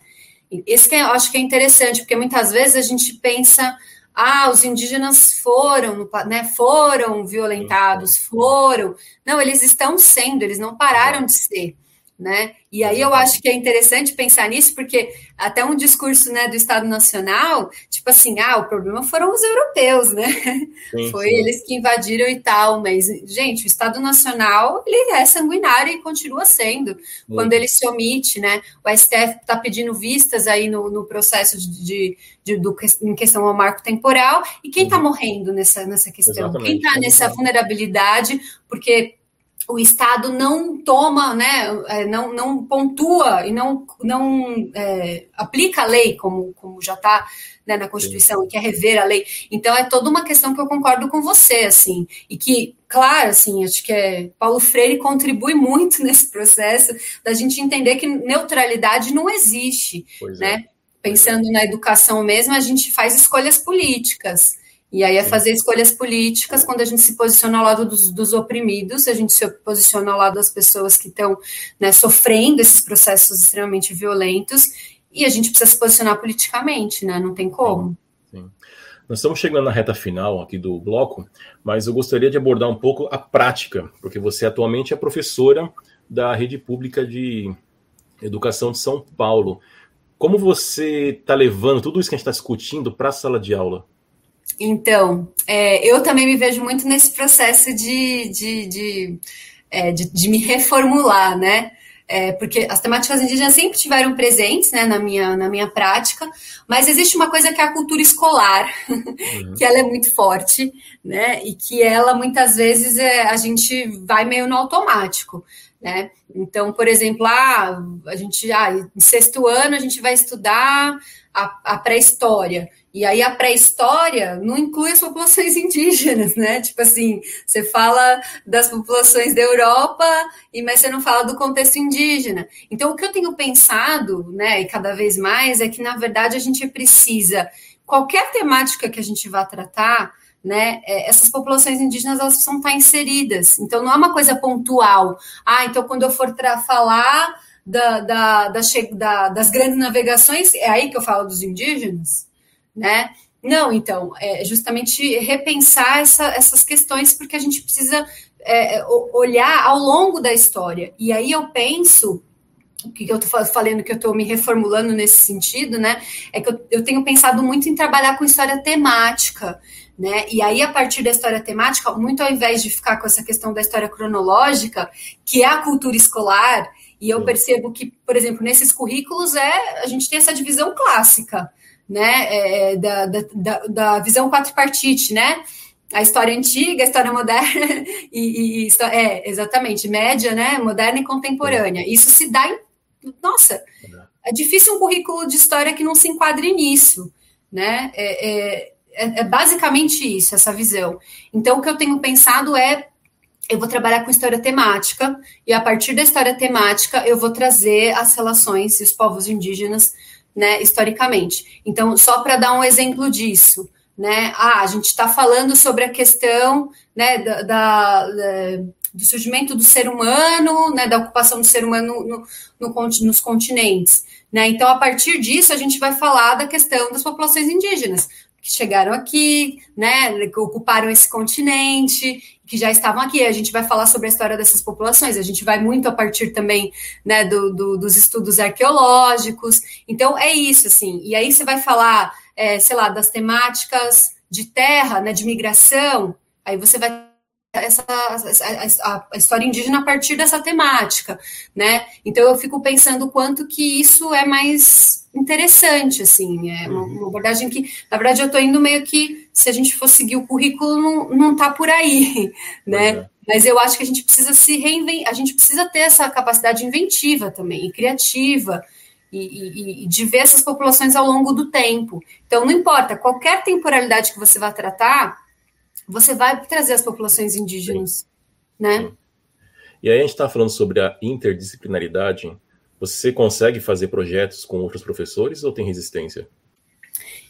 Esse que eu acho que é interessante, porque muitas vezes a gente pensa ah, os indígenas foram, né, foram violentados, foram. Não, eles estão sendo, eles não pararam de ser né? E aí eu acho que é interessante pensar nisso, porque até um discurso né, do Estado Nacional, tipo assim, ah, o problema foram os europeus, né? Sim, Foi sim. eles que invadiram e tal, mas, gente, o Estado Nacional, ele é sanguinário e continua sendo, quando ele se omite, né? O STF está pedindo vistas aí no, no processo de, de, de do, em questão ao marco temporal, e quem está uhum. morrendo nessa, nessa questão? Exatamente. Quem está nessa vulnerabilidade, porque o Estado não toma, né, é, não, não pontua e não, não é, aplica a lei, como, como já está né, na Constituição, e quer rever a lei. Então, é toda uma questão que eu concordo com você, assim, e que, claro, assim, acho que é, Paulo Freire contribui muito nesse processo da gente entender que neutralidade não existe, pois né? É. Pensando na educação mesmo, a gente faz escolhas políticas. E aí é fazer escolhas políticas quando a gente se posiciona ao lado dos, dos oprimidos, a gente se posiciona ao lado das pessoas que estão né, sofrendo esses processos extremamente violentos, e a gente precisa se posicionar politicamente, né? Não tem como. Sim. Sim. Nós estamos chegando na reta final aqui do bloco, mas eu gostaria de abordar um pouco a prática, porque você atualmente é professora da rede pública de educação de São Paulo. Como você está levando tudo isso que a gente está discutindo para a sala de aula? Então, é, eu também me vejo muito nesse processo de, de, de, é, de, de me reformular, né? É, porque as temáticas indígenas sempre tiveram presentes né, na, minha, na minha prática, mas existe uma coisa que é a cultura escolar, uhum. que ela é muito forte, né? E que ela muitas vezes é, a gente vai meio no automático. Né? Então, por exemplo, ah, a gente ah, em sexto ano a gente vai estudar a, a pré-história. E aí a pré-história não inclui as populações indígenas, né? Tipo assim, você fala das populações da Europa, e mas você não fala do contexto indígena. Então o que eu tenho pensado, né, e cada vez mais, é que na verdade a gente precisa qualquer temática que a gente vá tratar, né? É, essas populações indígenas elas precisam estar inseridas. Então não é uma coisa pontual. Ah, então quando eu for falar da, da, da, da, das grandes navegações, é aí que eu falo dos indígenas? né? Não, então, é justamente repensar essa, essas questões, porque a gente precisa é, olhar ao longo da história. E aí eu penso, o que eu estou falando, que eu estou me reformulando nesse sentido, né? É que eu, eu tenho pensado muito em trabalhar com história temática. Né? E aí, a partir da história temática, muito ao invés de ficar com essa questão da história cronológica, que é a cultura escolar, e eu percebo que, por exemplo, nesses currículos é a gente tem essa divisão clássica né, é, da, da, da, visão quatripartite, né? A história antiga, a história moderna e, e, é exatamente média, né, moderna e contemporânea. Isso se dá em, nossa, é difícil um currículo de história que não se enquadre nisso, né? É, é, é, é basicamente isso, essa visão. Então, o que eu tenho pensado é eu vou trabalhar com história temática, e a partir da história temática eu vou trazer as relações e os povos indígenas né, historicamente. Então, só para dar um exemplo disso, né, ah, a gente está falando sobre a questão né, da, da, do surgimento do ser humano, né, da ocupação do ser humano no, no, nos continentes. Né? Então, a partir disso, a gente vai falar da questão das populações indígenas, que chegaram aqui, né, ocuparam esse continente, que já estavam aqui. A gente vai falar sobre a história dessas populações. A gente vai muito a partir também, né, do, do dos estudos arqueológicos. Então é isso, assim. E aí você vai falar, é, sei lá, das temáticas de terra, né, de migração. Aí você vai essa a, a, história indígena a partir dessa temática, né? Então eu fico pensando quanto que isso é mais interessante, assim, é uma, uhum. uma abordagem que, na verdade, eu estou indo meio que, se a gente for seguir o currículo, não, não tá por aí, né? Uhum. Mas eu acho que a gente precisa se reinventar, a gente precisa ter essa capacidade inventiva também, e criativa, e, e, e, de ver essas populações ao longo do tempo. Então, não importa, qualquer temporalidade que você vá tratar, você vai trazer as populações indígenas, Sim. né? Sim. E aí a gente está falando sobre a interdisciplinaridade. Você consegue fazer projetos com outros professores ou tem resistência?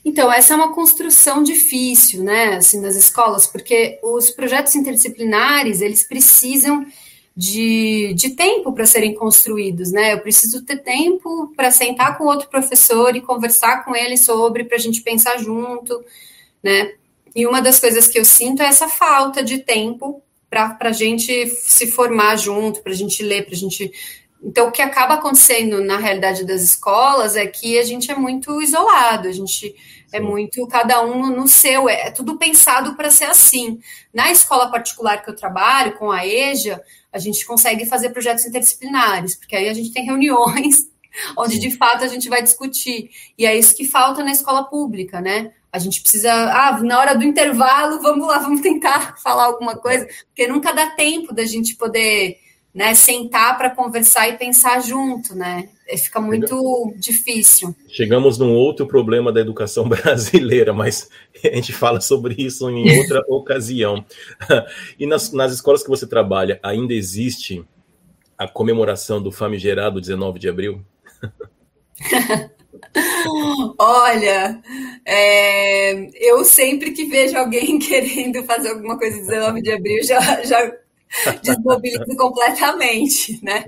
Então, essa é uma construção difícil, né, assim, nas escolas, porque os projetos interdisciplinares, eles precisam de, de tempo para serem construídos, né? Eu preciso ter tempo para sentar com outro professor e conversar com ele sobre, para a gente pensar junto, né? E uma das coisas que eu sinto é essa falta de tempo para a gente se formar junto, para a gente ler, para a gente. Então, o que acaba acontecendo na realidade das escolas é que a gente é muito isolado, a gente é muito cada um no seu, é, é tudo pensado para ser assim. Na escola particular que eu trabalho, com a EJA, a gente consegue fazer projetos interdisciplinares, porque aí a gente tem reuniões onde de fato a gente vai discutir. E é isso que falta na escola pública, né? A gente precisa, ah, na hora do intervalo, vamos lá, vamos tentar falar alguma coisa, porque nunca dá tempo da gente poder né, sentar para conversar e pensar junto, né? Fica muito difícil. Chegamos num outro problema da educação brasileira, mas a gente fala sobre isso em outra ocasião. E nas, nas escolas que você trabalha, ainda existe a comemoração do famigerado 19 de abril? Olha, é, eu sempre que vejo alguém querendo fazer alguma coisa 19 de abril, já, já desmobiliza completamente, né?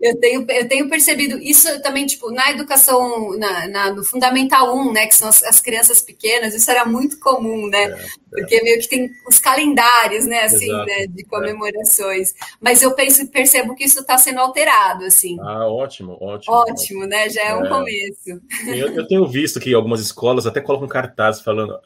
Eu tenho, eu tenho percebido isso também, tipo, na educação, na, na no Fundamental 1, né, que são as, as, crianças pequenas, isso era muito comum, né? É, é. Porque meio que tem os calendários, né, assim, Exato, né, de é. comemorações. É. Mas eu penso, percebo que isso está sendo alterado, assim. Ah, ótimo, ótimo. Ótimo, ótimo. né? Já é um é. começo. Eu, eu tenho visto que algumas escolas até colocam cartazes falando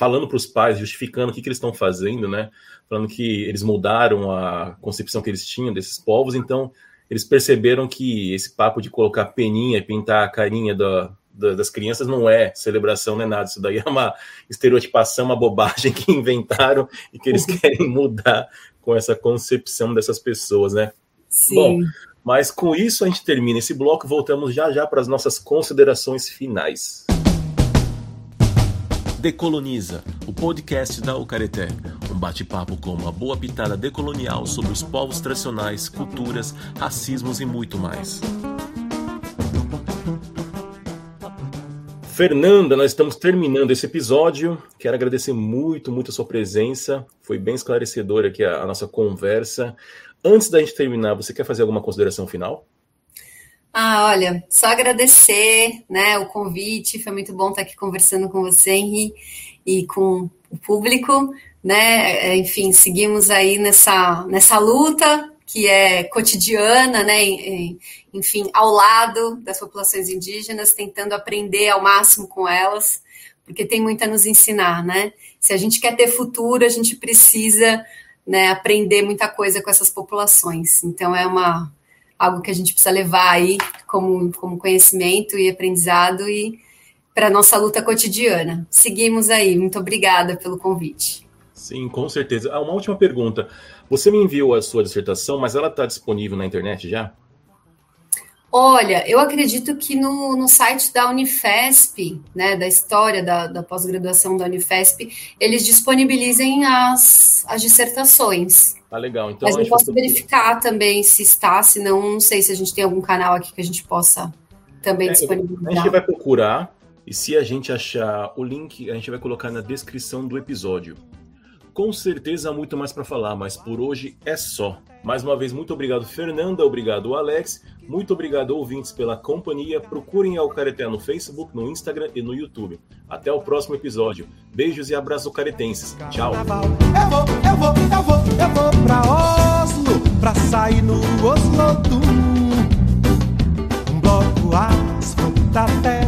falando para os pais, justificando o que, que eles estão fazendo, né? Falando que eles mudaram a concepção que eles tinham desses povos, então eles perceberam que esse papo de colocar peninha e pintar a carinha da, da, das crianças não é celebração, não é nada. Isso daí é uma estereotipação, uma bobagem que inventaram e que eles querem mudar com essa concepção dessas pessoas, né? Sim. Bom, mas com isso a gente termina esse bloco, voltamos já já para as nossas considerações finais. Decoloniza, o podcast da Ucareté. Um bate-papo com uma boa pitada decolonial sobre os povos tradicionais, culturas, racismos e muito mais. Fernanda, nós estamos terminando esse episódio. Quero agradecer muito, muito a sua presença. Foi bem esclarecedora aqui a, a nossa conversa. Antes da gente terminar, você quer fazer alguma consideração final? Ah, olha, só agradecer, né, o convite, foi muito bom estar aqui conversando com você, Henri, e com o público, né, enfim, seguimos aí nessa, nessa luta que é cotidiana, né, enfim, ao lado das populações indígenas, tentando aprender ao máximo com elas, porque tem muito a nos ensinar, né, se a gente quer ter futuro, a gente precisa, né, aprender muita coisa com essas populações, então é uma algo que a gente precisa levar aí como, como conhecimento e aprendizado e para a nossa luta cotidiana. Seguimos aí. Muito obrigada pelo convite. Sim, com certeza. Ah, uma última pergunta. Você me enviou a sua dissertação, mas ela está disponível na internet já? Olha, eu acredito que no, no site da Unifesp, né, da história da, da pós-graduação da Unifesp, eles disponibilizem as, as dissertações. Tá legal. Então, Mas eu posso verificar também se está, se não, não sei se a gente tem algum canal aqui que a gente possa também é, disponibilizar. A gente vai procurar e se a gente achar o link, a gente vai colocar na descrição do episódio. Com certeza há muito mais para falar, mas por hoje é só. Mais uma vez, muito obrigado, Fernanda. Obrigado, Alex. Muito obrigado, ouvintes, pela companhia. Procurem a Careté no Facebook, no Instagram e no YouTube. Até o próximo episódio. Beijos e abraços caretenses. Tchau vou, eu vou, eu vou pra Oslo, pra sair no Oslo do um bloco asfalto até